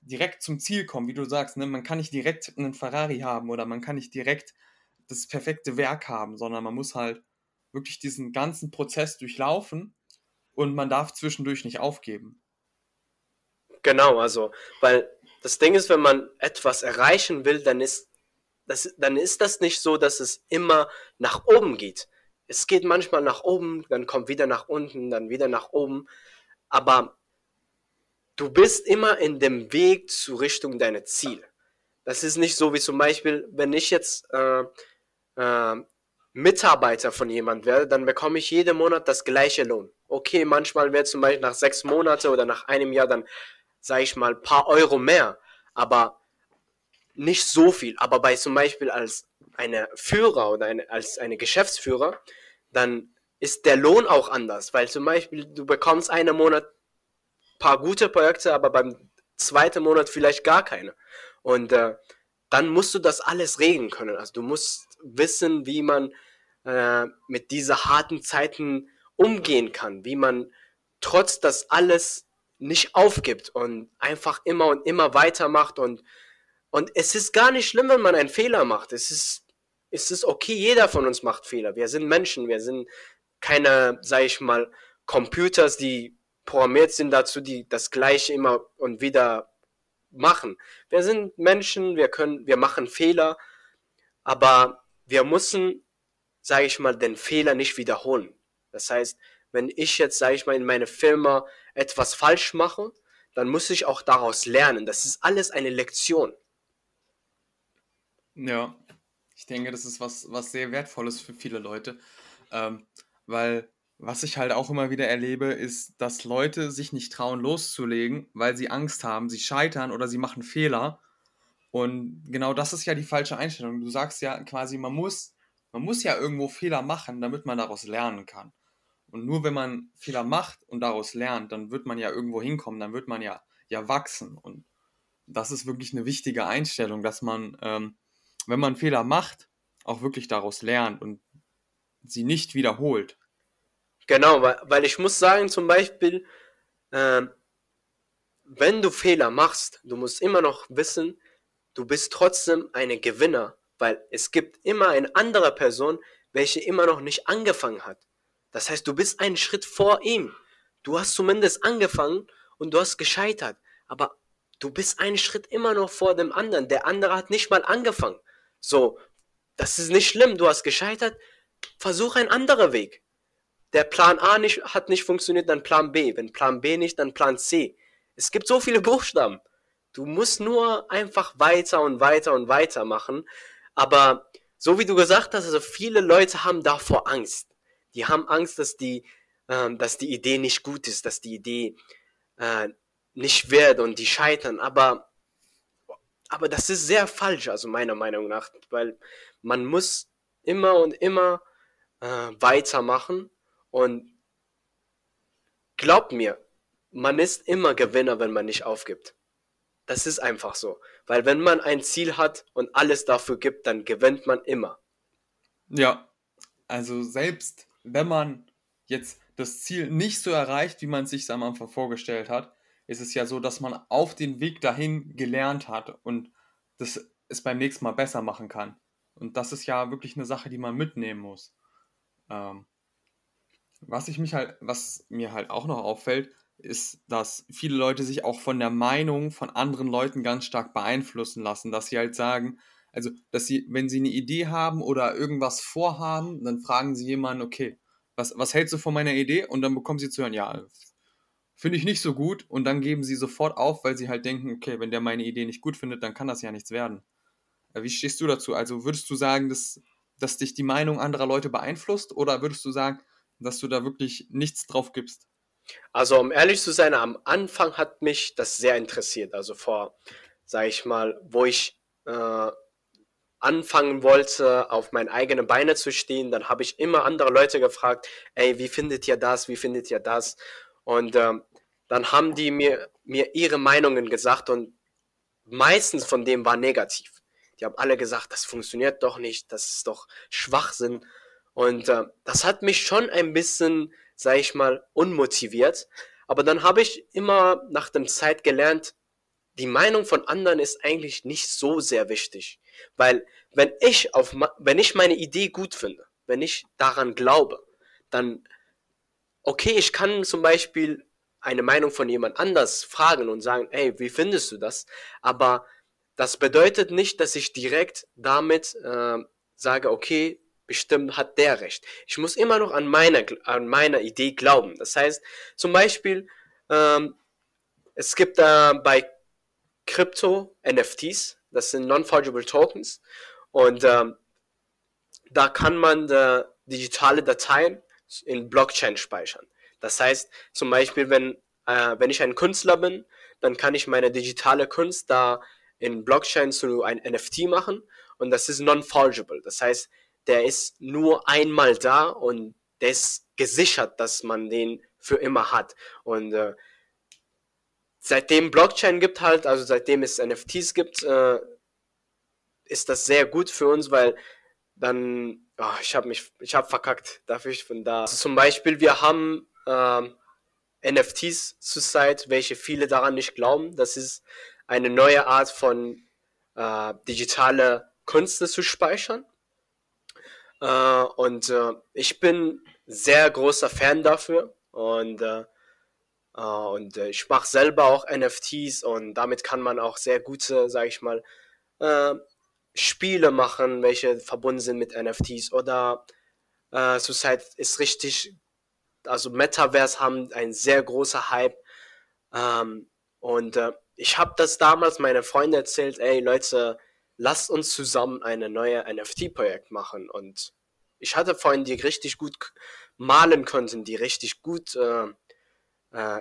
direkt zum Ziel kommen, wie du sagst, ne? man kann nicht direkt einen Ferrari haben oder man kann nicht direkt das perfekte Werk haben, sondern man muss halt wirklich diesen ganzen Prozess durchlaufen und man darf zwischendurch nicht aufgeben. Genau, also, weil das Ding ist, wenn man etwas erreichen will, dann ist das, dann ist das nicht so, dass es immer nach oben geht. Es geht manchmal nach oben, dann kommt wieder nach unten, dann wieder nach oben. Aber du bist immer in dem Weg zu Richtung deiner Ziele. Das ist nicht so wie zum Beispiel, wenn ich jetzt äh, äh, Mitarbeiter von jemand werde, dann bekomme ich jeden Monat das gleiche Lohn. Okay, manchmal wird zum Beispiel nach sechs Monaten oder nach einem Jahr dann sage ich mal, paar Euro mehr, aber nicht so viel. Aber bei zum Beispiel als eine Führer oder eine, als eine Geschäftsführer, dann ist der Lohn auch anders, weil zum Beispiel du bekommst einen Monat paar gute Projekte, aber beim zweiten Monat vielleicht gar keine. Und äh, dann musst du das alles regeln können. Also du musst wissen, wie man äh, mit diesen harten Zeiten umgehen kann, wie man trotz das alles nicht aufgibt und einfach immer und immer weitermacht und und es ist gar nicht schlimm, wenn man einen Fehler macht. Es ist es ist okay, jeder von uns macht Fehler. Wir sind Menschen, wir sind keine, sag ich mal, Computers, die programmiert sind dazu, die das gleiche immer und wieder machen. Wir sind Menschen, wir können wir machen Fehler, aber wir müssen, sage ich mal, den Fehler nicht wiederholen. Das heißt, wenn ich jetzt, sage ich mal, in meiner Firma etwas falsch mache, dann muss ich auch daraus lernen. Das ist alles eine Lektion. Ja, ich denke, das ist was, was sehr Wertvolles für viele Leute. Ähm, weil was ich halt auch immer wieder erlebe, ist, dass Leute sich nicht trauen loszulegen, weil sie Angst haben, sie scheitern oder sie machen Fehler. Und genau das ist ja die falsche Einstellung. Du sagst ja quasi, man muss, man muss ja irgendwo Fehler machen, damit man daraus lernen kann. Und nur wenn man Fehler macht und daraus lernt, dann wird man ja irgendwo hinkommen, dann wird man ja, ja wachsen. Und das ist wirklich eine wichtige Einstellung, dass man, ähm, wenn man Fehler macht, auch wirklich daraus lernt und sie nicht wiederholt. Genau, weil, weil ich muss sagen, zum Beispiel, äh, wenn du Fehler machst, du musst immer noch wissen, du bist trotzdem eine Gewinner, weil es gibt immer eine andere Person, welche immer noch nicht angefangen hat. Das heißt, du bist einen Schritt vor ihm. Du hast zumindest angefangen und du hast gescheitert. Aber du bist einen Schritt immer noch vor dem anderen. Der andere hat nicht mal angefangen. So, das ist nicht schlimm. Du hast gescheitert. Versuch einen anderen Weg. Der Plan A nicht, hat nicht funktioniert, dann Plan B. Wenn Plan B nicht, dann Plan C. Es gibt so viele Buchstaben. Du musst nur einfach weiter und weiter und weiter machen. Aber so wie du gesagt hast, also viele Leute haben davor Angst. Die haben Angst, dass die, ähm, dass die Idee nicht gut ist, dass die Idee äh, nicht wird und die scheitern. Aber, aber das ist sehr falsch, also meiner Meinung nach, weil man muss immer und immer äh, weitermachen und glaubt mir, man ist immer Gewinner, wenn man nicht aufgibt. Das ist einfach so. Weil wenn man ein Ziel hat und alles dafür gibt, dann gewinnt man immer. Ja, also selbst wenn man jetzt das Ziel nicht so erreicht, wie man es sich am Anfang vorgestellt hat, ist es ja so, dass man auf den Weg dahin gelernt hat und das es beim nächsten Mal besser machen kann. Und das ist ja wirklich eine Sache, die man mitnehmen muss. Ähm, was ich mich halt, was mir halt auch noch auffällt, ist, dass viele Leute sich auch von der Meinung von anderen Leuten ganz stark beeinflussen lassen, dass sie halt sagen, also, dass sie, wenn sie eine Idee haben oder irgendwas vorhaben, dann fragen sie jemanden, okay, was, was hältst du von meiner Idee? Und dann bekommen sie zu hören, ja, finde ich nicht so gut und dann geben sie sofort auf, weil sie halt denken, okay, wenn der meine Idee nicht gut findet, dann kann das ja nichts werden. Äh, Wie stehst du dazu? Also würdest du sagen, dass, dass dich die Meinung anderer Leute beeinflusst oder würdest du sagen, dass du da wirklich nichts drauf gibst? Also um ehrlich zu sein, am Anfang hat mich das sehr interessiert. Also vor, sag ich mal, wo ich äh, anfangen wollte, auf meine eigenen Beine zu stehen, dann habe ich immer andere Leute gefragt, ey, wie findet ihr das, wie findet ihr das? Und ähm, dann haben die mir, mir ihre Meinungen gesagt und meistens von dem war negativ. Die haben alle gesagt, das funktioniert doch nicht, das ist doch Schwachsinn. Und äh, das hat mich schon ein bisschen, sag ich mal, unmotiviert. Aber dann habe ich immer nach dem Zeit gelernt, die Meinung von anderen ist eigentlich nicht so sehr wichtig. Weil wenn ich auf, wenn ich meine Idee gut finde, wenn ich daran glaube, dann, okay, ich kann zum Beispiel eine Meinung von jemand anders fragen und sagen, ey, wie findest du das? Aber das bedeutet nicht, dass ich direkt damit äh, sage, okay, bestimmt hat der recht. Ich muss immer noch an meiner, an meiner Idee glauben. Das heißt, zum Beispiel, ähm, es gibt äh, bei Krypto NFTs, das sind Non-Fungible Tokens, und ähm, da kann man äh, digitale Dateien in Blockchain speichern. Das heißt, zum Beispiel, wenn, äh, wenn ich ein Künstler bin, dann kann ich meine digitale Kunst da in Blockchain zu ein NFT machen und das ist non-fungible. Das heißt, der ist nur einmal da und der ist gesichert, dass man den für immer hat. Und äh, seitdem Blockchain gibt halt, also seitdem es NFTs gibt, äh, ist das sehr gut für uns, weil dann, oh, ich habe mich, ich habe verkackt, darf ich von da. Also zum Beispiel, wir haben ähm, NFTs zurzeit, welche viele daran nicht glauben. Das ist eine neue Art von äh, digitale Künste zu speichern. Äh, und äh, ich bin sehr großer Fan dafür und äh, äh, und äh, ich mache selber auch NFTs und damit kann man auch sehr gute, sage ich mal, äh, Spiele machen, welche verbunden sind mit NFTs oder äh, zurzeit ist richtig, also Metaverse haben ein sehr großer Hype ähm, und ich habe das damals meine Freunde erzählt, ey Leute, lasst uns zusammen eine neue NFT-Projekt machen und ich hatte Freunde, die richtig gut malen konnten, die richtig gut äh, äh,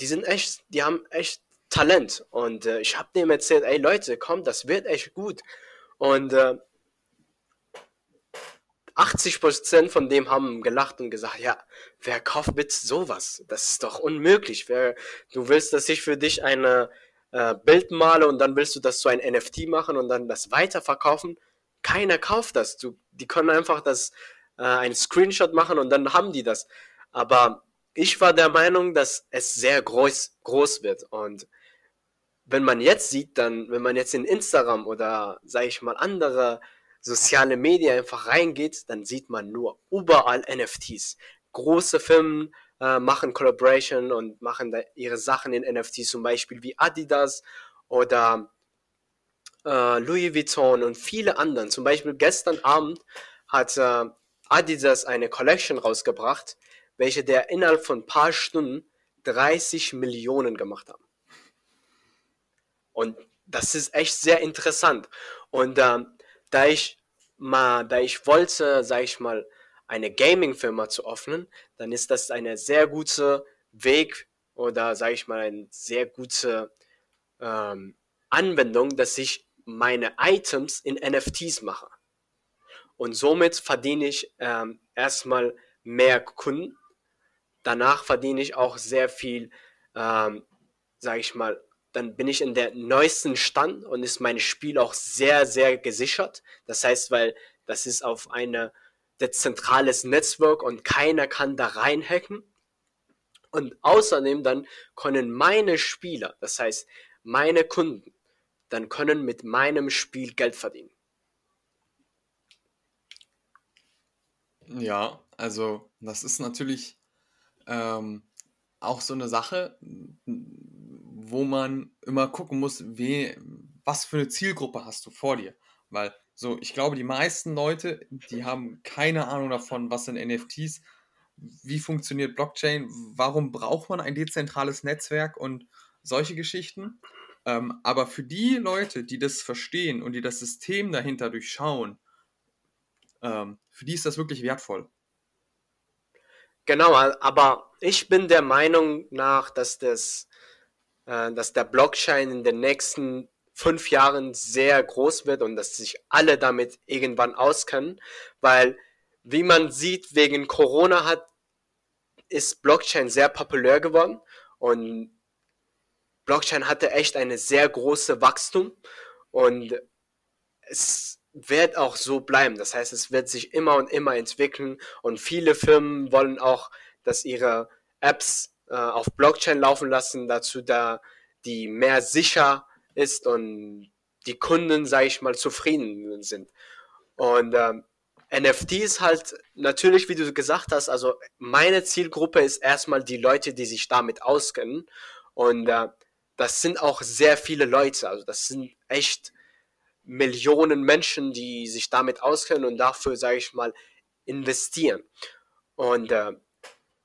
die sind echt, die haben echt Talent. Und äh, ich habe dem erzählt, ey Leute, komm, das wird echt gut. Und äh, 80% von dem haben gelacht und gesagt, ja, wer kauft bitte sowas? Das ist doch unmöglich. Wer, du willst, dass ich für dich eine äh, Bild male und dann willst du das zu ein NFT machen und dann das weiterverkaufen? Keiner kauft das. Du, die können einfach das äh, ein Screenshot machen und dann haben die das. Aber ich war der Meinung, dass es sehr groß, groß wird. Und wenn man jetzt sieht, dann, wenn man jetzt in Instagram oder, sage ich mal, andere soziale Medien einfach reingeht, dann sieht man nur überall NFTs. Große Firmen äh, machen Collaboration und machen da ihre Sachen in NFTs, zum Beispiel wie Adidas oder äh, Louis Vuitton und viele anderen. Zum Beispiel gestern Abend hat äh, Adidas eine Collection rausgebracht, welche der innerhalb von ein paar Stunden 30 Millionen gemacht haben. Und das ist echt sehr interessant. Und ähm, da ich mal, da ich wollte, sag ich mal, eine Gaming-Firma zu öffnen, dann ist das eine sehr gute Weg oder sage ich mal eine sehr gute ähm, Anwendung, dass ich meine Items in NFTs mache. Und somit verdiene ich ähm, erstmal mehr Kunden. Danach verdiene ich auch sehr viel, ähm, sage ich mal, dann bin ich in der neuesten Stand und ist mein Spiel auch sehr, sehr gesichert. Das heißt, weil das ist auf eine zentrales Netzwerk und keiner kann da reinhacken. Und außerdem dann können meine Spieler, das heißt meine Kunden, dann können mit meinem Spiel Geld verdienen. Ja, also das ist natürlich ähm, auch so eine Sache, wo man immer gucken muss, we, was für eine Zielgruppe hast du vor dir. Weil so, ich glaube, die meisten Leute, die haben keine Ahnung davon, was sind NFTs, wie funktioniert Blockchain, warum braucht man ein dezentrales Netzwerk und solche Geschichten. Ähm, aber für die Leute, die das verstehen und die das System dahinter durchschauen, ähm, für die ist das wirklich wertvoll. Genau, aber ich bin der Meinung nach, dass das, äh, dass der Blockchain in den nächsten fünf Jahren sehr groß wird und dass sich alle damit irgendwann auskennen, weil wie man sieht, wegen Corona hat ist Blockchain sehr populär geworden und Blockchain hatte echt eine sehr große Wachstum und es wird auch so bleiben. Das heißt, es wird sich immer und immer entwickeln und viele Firmen wollen auch, dass ihre Apps äh, auf Blockchain laufen lassen, dazu da die mehr sicher ist und die Kunden, sage ich mal, zufrieden sind. Und ähm, NFT ist halt natürlich, wie du gesagt hast, also meine Zielgruppe ist erstmal die Leute, die sich damit auskennen. Und äh, das sind auch sehr viele Leute. Also das sind echt Millionen Menschen, die sich damit auskennen und dafür, sage ich mal, investieren. Und äh,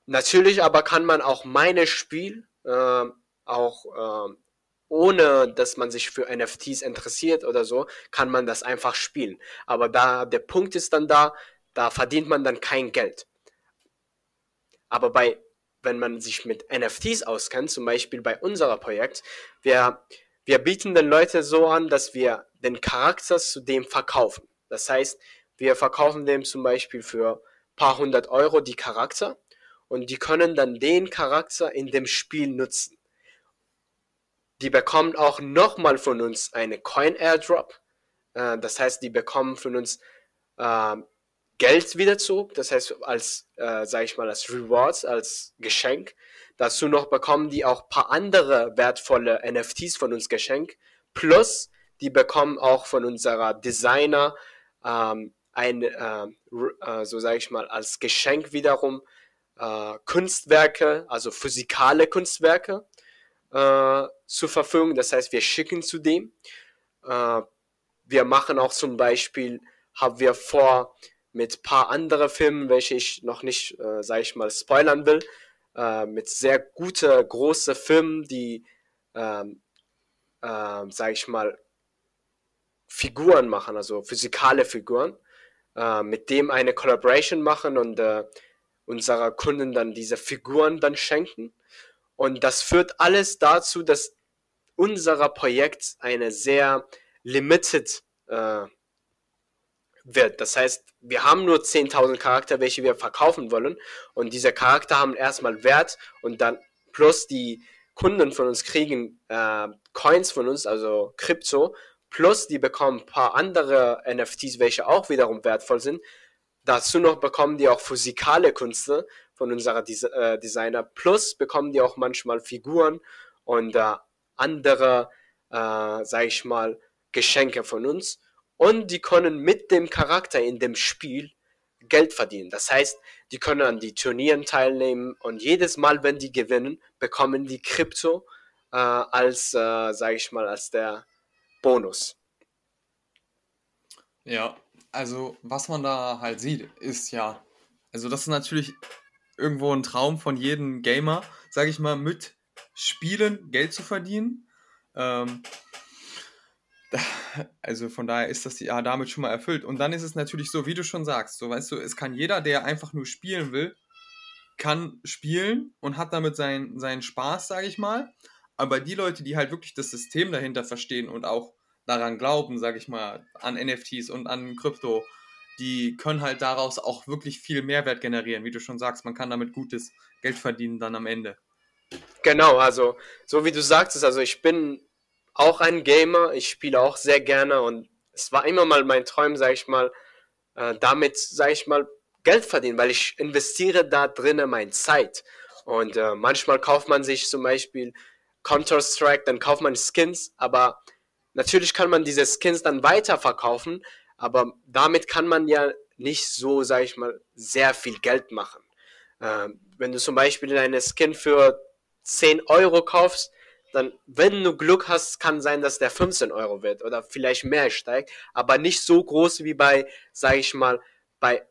natürlich aber kann man auch meine Spiel äh, auch äh, ohne dass man sich für NFTs interessiert oder so, kann man das einfach spielen. Aber da der Punkt ist dann da, da verdient man dann kein Geld. Aber bei, wenn man sich mit NFTs auskennt, zum Beispiel bei unserem Projekt, wir, wir bieten den Leuten so an, dass wir den Charakter zu dem verkaufen. Das heißt, wir verkaufen dem zum Beispiel für paar hundert Euro die Charakter und die können dann den Charakter in dem Spiel nutzen. Die bekommen auch nochmal von uns eine Coin Airdrop. Äh, das heißt, die bekommen von uns äh, Geld wieder zurück. Das heißt, als, äh, sag ich mal, als Rewards, als Geschenk. Dazu noch bekommen die auch paar andere wertvolle NFTs von uns geschenkt. Plus, die bekommen auch von unserer Designer ähm, ein, äh, äh, so sage ich mal, als Geschenk wiederum äh, Kunstwerke, also physikale Kunstwerke äh, zur Verfügung. Das heißt, wir schicken zu dem. Äh, wir machen auch zum Beispiel, haben wir vor, mit paar andere Filmen, welche ich noch nicht, äh, sage ich mal, spoilern will, äh, mit sehr gute große Filmen, die, ähm, äh, sage ich mal, Figuren machen, also physikale Figuren, äh, mit dem eine Collaboration machen und äh, unserer Kunden dann diese Figuren dann schenken. Und das führt alles dazu, dass unser Projekt eine sehr limited äh, wird. Das heißt, wir haben nur 10.000 Charakter, welche wir verkaufen wollen. Und diese Charakter haben erstmal Wert und dann plus die Kunden von uns kriegen äh, Coins von uns, also Krypto, plus die bekommen ein paar andere NFTs, welche auch wiederum wertvoll sind. Dazu noch bekommen die auch physikale Künste, von unserer Des äh, Designer. Plus bekommen die auch manchmal Figuren und äh, andere, äh, sag ich mal, Geschenke von uns. Und die können mit dem Charakter in dem Spiel Geld verdienen. Das heißt, die können an die Turnieren teilnehmen und jedes Mal, wenn die gewinnen, bekommen die Krypto äh, als, äh, sage ich mal, als der Bonus. Ja, also was man da halt sieht, ist ja, also das ist natürlich irgendwo ein Traum von jedem Gamer, sage ich mal, mit Spielen Geld zu verdienen. Ähm, also von daher ist das ja damit schon mal erfüllt. Und dann ist es natürlich so, wie du schon sagst, so weißt du, es kann jeder, der einfach nur spielen will, kann spielen und hat damit seinen, seinen Spaß, sage ich mal. Aber die Leute, die halt wirklich das System dahinter verstehen und auch daran glauben, sage ich mal, an NFTs und an Krypto, die können halt daraus auch wirklich viel Mehrwert generieren. Wie du schon sagst, man kann damit gutes Geld verdienen dann am Ende. Genau, also so wie du sagtest, also ich bin auch ein Gamer, ich spiele auch sehr gerne und es war immer mal mein Traum, sag ich mal, äh, damit, sag ich mal, Geld verdienen, weil ich investiere da drinnen meine Zeit. Und äh, manchmal kauft man sich zum Beispiel Counter-Strike, dann kauft man Skins, aber natürlich kann man diese Skins dann weiterverkaufen, aber damit kann man ja nicht so, sag ich mal, sehr viel Geld machen. Ähm, wenn du zum Beispiel eine Skin für 10 Euro kaufst, dann, wenn du Glück hast, kann sein, dass der 15 Euro wird oder vielleicht mehr steigt, aber nicht so groß wie bei, sag ich mal, bei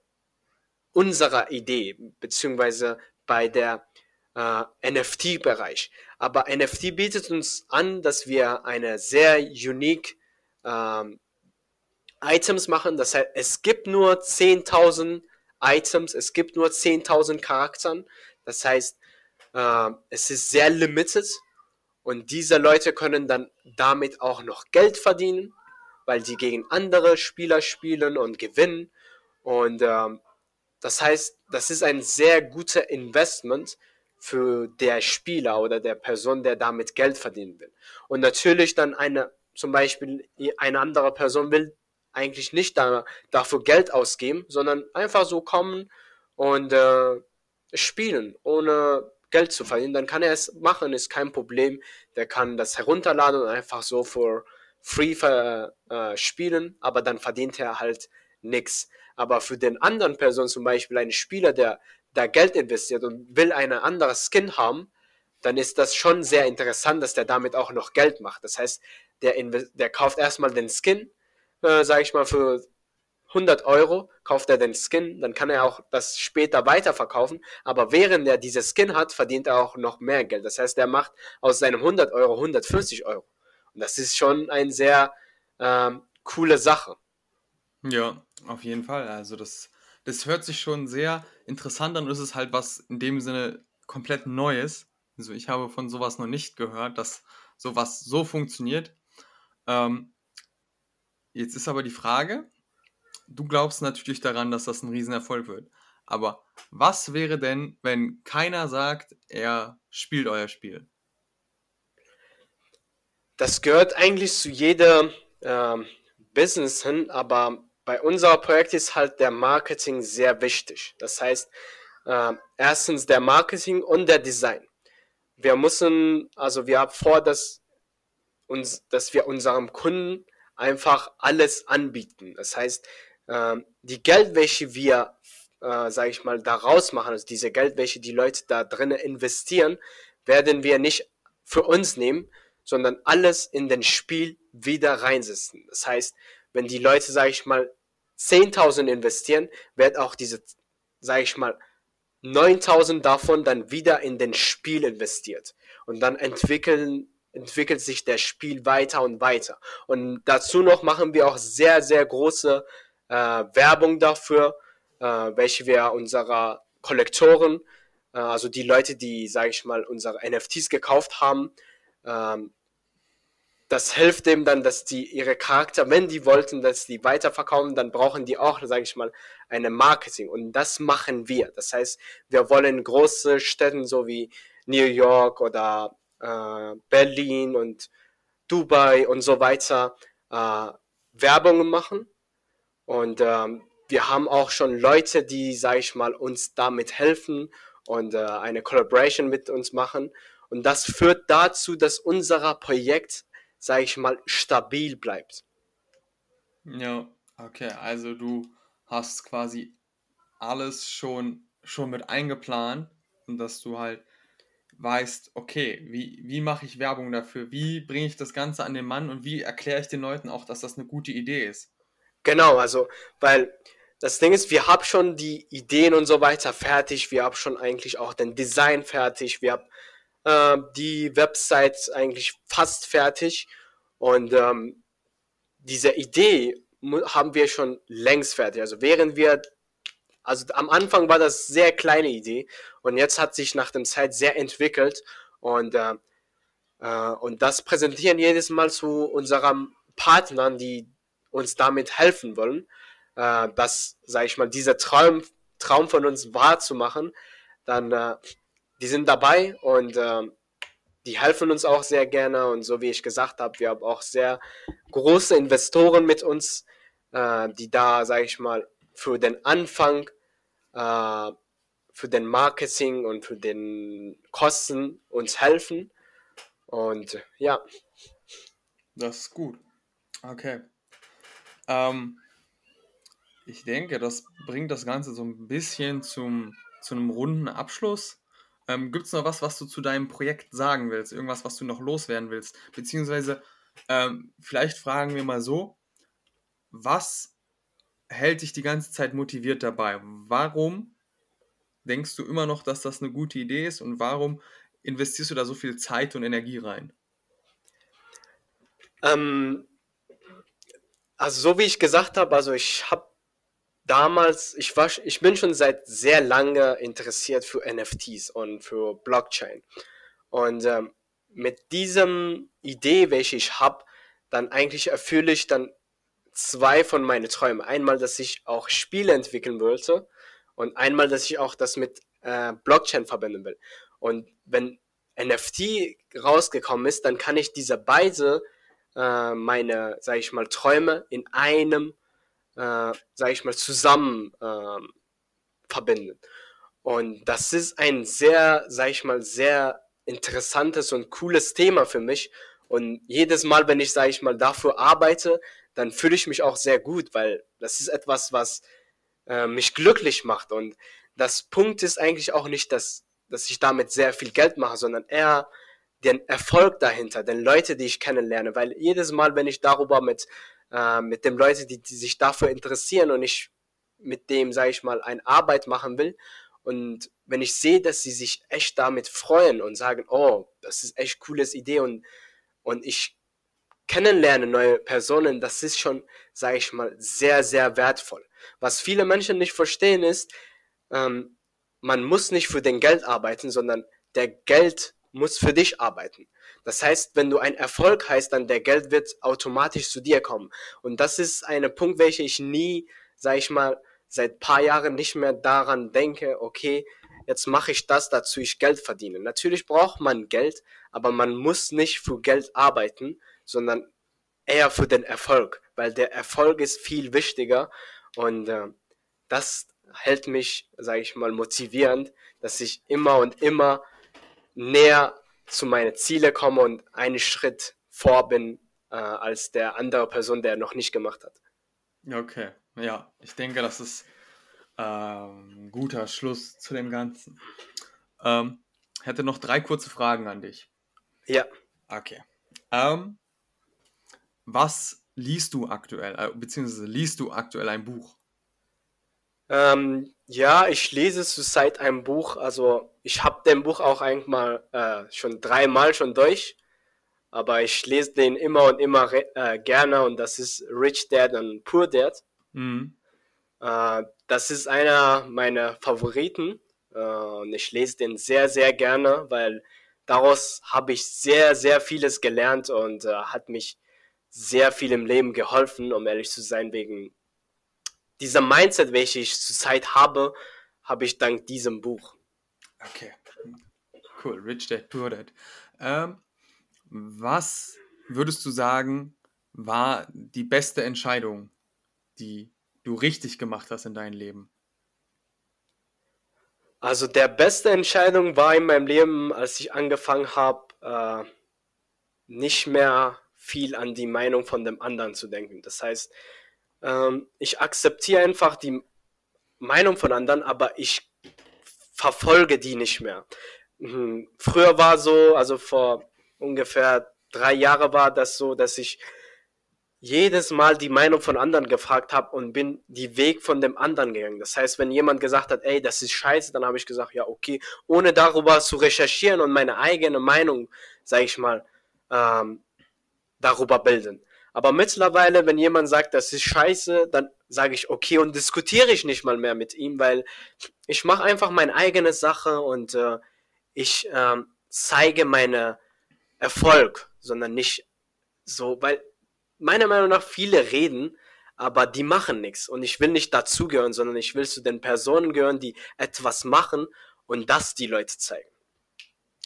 unserer Idee, beziehungsweise bei der äh, NFT-Bereich. Aber NFT bietet uns an, dass wir eine sehr unique ähm, Items machen. Das heißt, es gibt nur 10.000 Items, es gibt nur 10.000 Charakteren. Das heißt, äh, es ist sehr limited und diese Leute können dann damit auch noch Geld verdienen, weil die gegen andere Spieler spielen und gewinnen. Und ähm, das heißt, das ist ein sehr guter Investment für der Spieler oder der Person, der damit Geld verdienen will. Und natürlich dann eine, zum Beispiel eine andere Person will eigentlich nicht da, dafür Geld ausgeben, sondern einfach so kommen und äh, spielen, ohne Geld zu verdienen. Dann kann er es machen, ist kein Problem. Der kann das herunterladen und einfach so für free äh, spielen, aber dann verdient er halt nichts. Aber für den anderen Person, zum Beispiel ein Spieler, der da Geld investiert und will eine andere Skin haben, dann ist das schon sehr interessant, dass der damit auch noch Geld macht. Das heißt, der, der kauft erstmal den Skin, äh, sage ich mal, für 100 Euro kauft er den Skin, dann kann er auch das später weiterverkaufen, aber während er diese Skin hat, verdient er auch noch mehr Geld. Das heißt, er macht aus seinem 100 Euro 150 Euro. Und das ist schon eine sehr ähm, coole Sache. Ja, auf jeden Fall. Also das, das hört sich schon sehr interessant an und es ist halt was in dem Sinne komplett Neues. Also ich habe von sowas noch nicht gehört, dass sowas so funktioniert. Ähm, Jetzt ist aber die Frage, du glaubst natürlich daran, dass das ein Riesenerfolg wird. Aber was wäre denn, wenn keiner sagt, er spielt euer Spiel? Das gehört eigentlich zu jeder äh, Business hin, aber bei unserem Projekt ist halt der Marketing sehr wichtig. Das heißt, äh, erstens der Marketing und der Design. Wir müssen, also wir haben vor, dass, uns, dass wir unserem Kunden einfach alles anbieten. Das heißt, äh, die Geldwäsche, wir, äh, sage ich mal, daraus machen, also diese Geldwäsche, die Leute da drinnen investieren, werden wir nicht für uns nehmen, sondern alles in den Spiel wieder reinsetzen. Das heißt, wenn die Leute, sage ich mal, 10.000 investieren, wird auch diese, sage ich mal, 9.000 davon dann wieder in den Spiel investiert. Und dann entwickeln entwickelt sich das Spiel weiter und weiter. Und dazu noch machen wir auch sehr, sehr große äh, Werbung dafür, äh, welche wir unserer Kollektoren, äh, also die Leute, die, sage ich mal, unsere NFTs gekauft haben, ähm, das hilft dem dann, dass die ihre Charakter, wenn die wollten, dass die weiterverkaufen, dann brauchen die auch, sage ich mal, eine Marketing. Und das machen wir. Das heißt, wir wollen große Städten so wie New York oder äh, Berlin und Dubai und so weiter äh, Werbungen machen. Und ähm, wir haben auch schon Leute, die, sage ich mal, uns damit helfen und äh, eine Collaboration mit uns machen. Und das führt dazu, dass unser Projekt, sage ich mal, stabil bleibt. Ja, okay, also du hast quasi alles schon, schon mit eingeplant und dass du halt weißt, okay, wie, wie mache ich Werbung dafür? Wie bringe ich das Ganze an den Mann und wie erkläre ich den Leuten auch, dass das eine gute Idee ist? Genau, also, weil das Ding ist, wir haben schon die Ideen und so weiter fertig, wir haben schon eigentlich auch den Design fertig, wir haben äh, die Website eigentlich fast fertig und ähm, diese Idee haben wir schon längst fertig. Also während wir also am Anfang war das sehr kleine Idee und jetzt hat sich nach dem Zeit sehr entwickelt und, äh, äh, und das präsentieren jedes Mal zu unseren Partnern, die uns damit helfen wollen, äh, das, sage ich mal, dieser Traum, Traum von uns wahrzumachen, dann äh, die sind dabei und äh, die helfen uns auch sehr gerne und so wie ich gesagt habe, wir haben auch sehr große Investoren mit uns, äh, die da, sage ich mal, für den Anfang äh, für den Marketing und für den Kosten uns helfen. Und ja. Das ist gut. Okay. Ähm, ich denke, das bringt das Ganze so ein bisschen zum, zu einem runden Abschluss. Ähm, Gibt es noch was, was du zu deinem Projekt sagen willst? Irgendwas, was du noch loswerden willst? Beziehungsweise, ähm, vielleicht fragen wir mal so, was hält dich die ganze Zeit motiviert dabei? Warum denkst du immer noch, dass das eine gute Idee ist und warum investierst du da so viel Zeit und Energie rein? Ähm, also so wie ich gesagt habe, also ich habe damals, ich war, ich bin schon seit sehr lange interessiert für NFTs und für Blockchain. Und ähm, mit diesem Idee, welche ich habe, dann eigentlich erfülle ich dann zwei von meinen Träumen. Einmal, dass ich auch Spiele entwickeln wollte und einmal, dass ich auch das mit äh, Blockchain verbinden will. Und wenn NFT rausgekommen ist, dann kann ich diese beide äh, meine, sage ich mal, Träume in einem, äh, sage ich mal, zusammen äh, verbinden. Und das ist ein sehr, sage ich mal, sehr interessantes und cooles Thema für mich. Und jedes Mal, wenn ich, sage ich mal, dafür arbeite, dann fühle ich mich auch sehr gut, weil das ist etwas, was äh, mich glücklich macht. Und das Punkt ist eigentlich auch nicht, dass, dass ich damit sehr viel Geld mache, sondern eher den Erfolg dahinter, den Leute, die ich kennenlerne. Weil jedes Mal, wenn ich darüber mit, äh, mit den Leuten, die, die sich dafür interessieren und ich mit dem, sage ich mal, eine Arbeit machen will und wenn ich sehe, dass sie sich echt damit freuen und sagen, oh, das ist echt cooles Idee und, und ich kennenlerne neue Personen, das ist schon, sage ich mal, sehr, sehr wertvoll. Was viele Menschen nicht verstehen ist, ähm, man muss nicht für den Geld arbeiten, sondern der Geld muss für dich arbeiten. Das heißt, wenn du ein Erfolg heißt, dann der Geld wird automatisch zu dir kommen. Und das ist ein Punkt, welcher ich nie, sage ich mal, seit paar Jahren nicht mehr daran denke, okay, jetzt mache ich das, dazu ich Geld verdiene. Natürlich braucht man Geld, aber man muss nicht für Geld arbeiten, sondern eher für den Erfolg, weil der Erfolg ist viel wichtiger und äh, das hält mich, sage ich mal, motivierend, dass ich immer und immer näher zu meinen Zielen komme und einen Schritt vor bin äh, als der andere Person, der noch nicht gemacht hat. Okay, ja, ich denke, das ist ähm, guter Schluss zu dem Ganzen. Ähm, hätte noch drei kurze Fragen an dich. Ja. Okay. Ähm, was liest du aktuell, äh, beziehungsweise liest du aktuell ein Buch? Ähm, ja, ich lese zurzeit ein Buch. Also ich habe den Buch auch eigentlich mal äh, schon dreimal schon durch, aber ich lese den immer und immer äh, gerne und das ist Rich Dad und Poor Dad. Mhm. Äh, das ist einer meiner Favoriten äh, und ich lese den sehr, sehr gerne, weil daraus habe ich sehr, sehr vieles gelernt und äh, hat mich sehr viel im Leben geholfen, um ehrlich zu sein, wegen dieser Mindset, welche ich zurzeit habe, habe ich dank diesem Buch. Okay, cool, Rich Dad, Poor Dad. Ähm, was würdest du sagen, war die beste Entscheidung, die du richtig gemacht hast in deinem Leben? Also der beste Entscheidung war in meinem Leben, als ich angefangen habe, äh, nicht mehr viel an die Meinung von dem anderen zu denken. Das heißt, ähm, ich akzeptiere einfach die Meinung von anderen, aber ich verfolge die nicht mehr. Mhm. Früher war so, also vor ungefähr drei Jahren war das so, dass ich jedes Mal die Meinung von anderen gefragt habe und bin die Weg von dem anderen gegangen. Das heißt, wenn jemand gesagt hat, ey, das ist scheiße, dann habe ich gesagt, ja, okay, ohne darüber zu recherchieren und meine eigene Meinung, sage ich mal, ähm, darüber bilden. Aber mittlerweile, wenn jemand sagt, das ist scheiße, dann sage ich okay und diskutiere ich nicht mal mehr mit ihm, weil ich mache einfach meine eigene Sache und äh, ich äh, zeige meine Erfolg, sondern nicht so, weil meiner Meinung nach viele reden, aber die machen nichts. Und ich will nicht dazugehören, sondern ich will zu den Personen gehören, die etwas machen und das die Leute zeigen.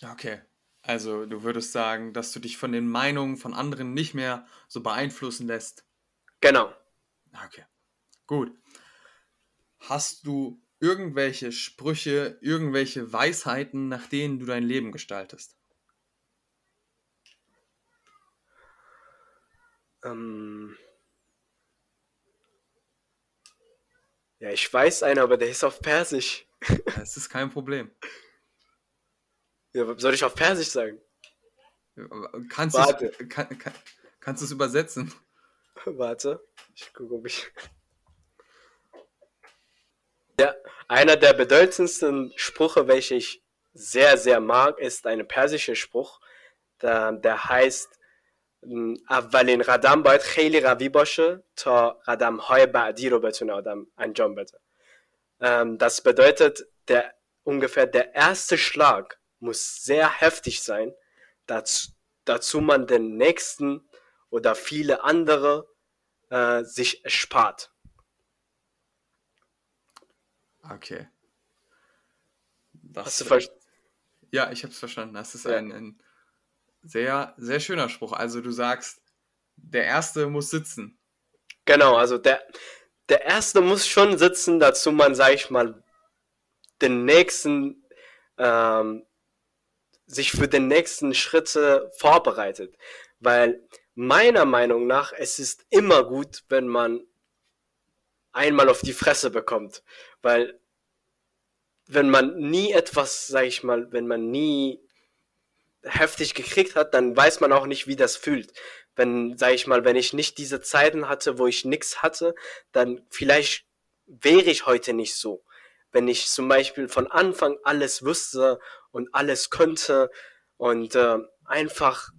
Okay. Also du würdest sagen, dass du dich von den Meinungen von anderen nicht mehr so beeinflussen lässt. Genau. Okay. Gut. Hast du irgendwelche Sprüche, irgendwelche Weisheiten, nach denen du dein Leben gestaltest? Ähm ja, ich weiß einen, aber der ist auf Persisch. Das ist kein Problem. Ja, soll ich auf Persisch sagen? Kannst du kann, kann, kannst du es übersetzen? Warte, ich gucke, ob ich. Der, einer der bedeutendsten Sprüche, welche ich sehr, sehr mag, ist ein persischer Spruch, der, der heißt اولین قدم باید خیلی قوی باشه تا قدم های بعدی رو بتونه آدم انجام بده das bedeutet der ungefähr der erste Schlag muss sehr heftig sein dazu, dazu man den nächsten oder viele andere äh, sich erspart Okay. Das Hast du ver ja, ich habe es verstanden. Das ist Ja. ein, ein sehr, sehr schöner Spruch. Also du sagst, der Erste muss sitzen. Genau, also der, der erste muss schon sitzen, dazu man, sag ich mal, den nächsten, ähm, sich für den nächsten Schritte vorbereitet. Weil meiner Meinung nach, es ist immer gut, wenn man einmal auf die Fresse bekommt. Weil wenn man nie etwas, sag ich mal, wenn man nie heftig gekriegt hat, dann weiß man auch nicht, wie das fühlt. Wenn, sag ich mal, wenn ich nicht diese Zeiten hatte, wo ich nichts hatte, dann vielleicht wäre ich heute nicht so. Wenn ich zum Beispiel von Anfang alles wüsste und alles könnte und äh, einfach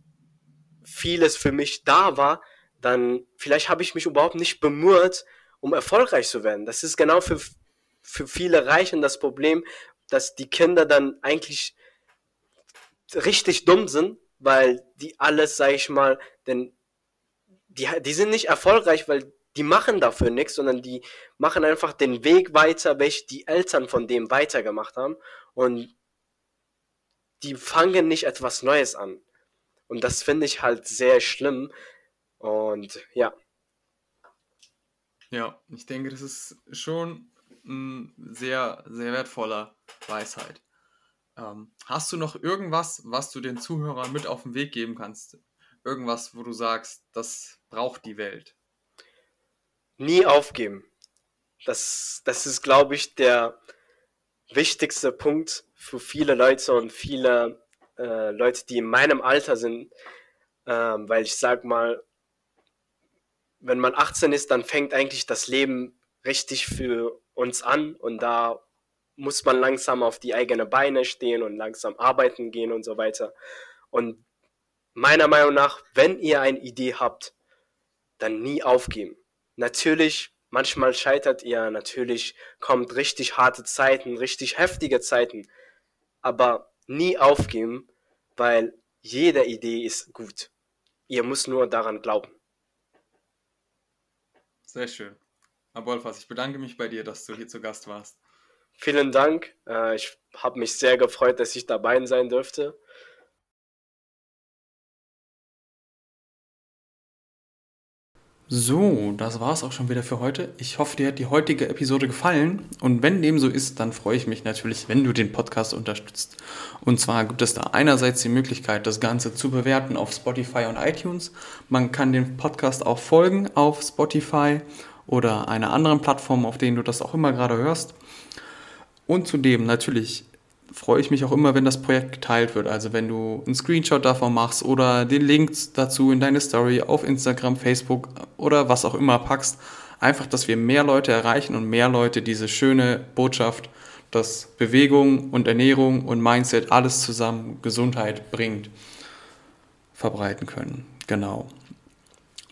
vieles für mich da war, dann vielleicht habe ich mich überhaupt nicht bemüht, um erfolgreich zu werden. Das ist genau für, für viele Reichen das Problem, dass die Kinder dann eigentlich richtig dumm sind, weil die alles, sag ich mal, denn die, die sind nicht erfolgreich, weil die machen dafür nichts, sondern die machen einfach den Weg weiter, welch die Eltern von dem weitergemacht haben und die fangen nicht etwas Neues an. Und das finde ich halt sehr schlimm. Und ja. Ja, ich denke, das ist schon ein sehr, sehr wertvoller Weisheit. Ähm, hast du noch irgendwas, was du den Zuhörern mit auf den Weg geben kannst? Irgendwas, wo du sagst, das braucht die Welt? Nie aufgeben. Das, das ist, glaube ich, der wichtigste Punkt für viele Leute und viele äh, Leute, die in meinem Alter sind. Ähm, weil ich sag mal, wenn man 18 ist, dann fängt eigentlich das Leben richtig für uns an und da muss man langsam auf die eigenen Beine stehen und langsam arbeiten gehen und so weiter. Und meiner Meinung nach, wenn ihr eine Idee habt, dann nie aufgeben. Natürlich, manchmal scheitert ihr, natürlich kommt richtig harte Zeiten, richtig heftige Zeiten, aber nie aufgeben, weil jede Idee ist gut. Ihr müsst nur daran glauben. Sehr schön. Abolfas, ich bedanke mich bei dir, dass du hier zu Gast warst. Vielen Dank. Äh, Ich habe mich sehr gefreut, dass ich dabei sein dürfte. So, das war's auch schon wieder für heute. Ich hoffe, dir hat die heutige Episode gefallen. Und wenn dem so ist, dann freue ich mich natürlich, wenn du den Podcast unterstützt. Und zwar gibt es da einerseits die Möglichkeit, das Ganze zu bewerten auf Spotify und iTunes. Man kann dem Podcast auch folgen auf Spotify oder einer anderen Plattform, auf denen du das auch immer gerade hörst. Und zudem natürlich freue ich mich auch immer, wenn das Projekt geteilt wird. Also wenn du einen Screenshot davon machst oder den Link dazu in deine Story auf Instagram, Facebook oder was auch immer packst. Einfach, dass wir mehr Leute erreichen und mehr Leute diese schöne Botschaft, dass Bewegung und Ernährung und Mindset alles zusammen Gesundheit bringt, verbreiten können. Genau.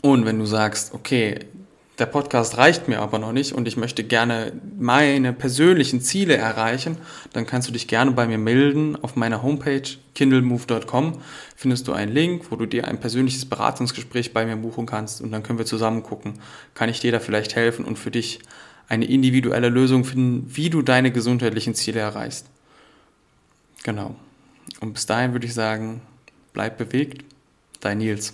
Und wenn du sagst, okay, der Podcast reicht mir aber noch nicht und ich möchte gerne meine persönlichen Ziele erreichen, dann kannst du dich gerne bei mir melden. Auf meiner Homepage kindlemove.com findest du einen Link, wo du dir ein persönliches Beratungsgespräch bei mir buchen kannst und dann können wir zusammen gucken, kann ich dir da vielleicht helfen und für dich eine individuelle Lösung finden, wie du deine gesundheitlichen Ziele erreichst. Genau. Und bis dahin würde ich sagen, bleib bewegt, dein Nils.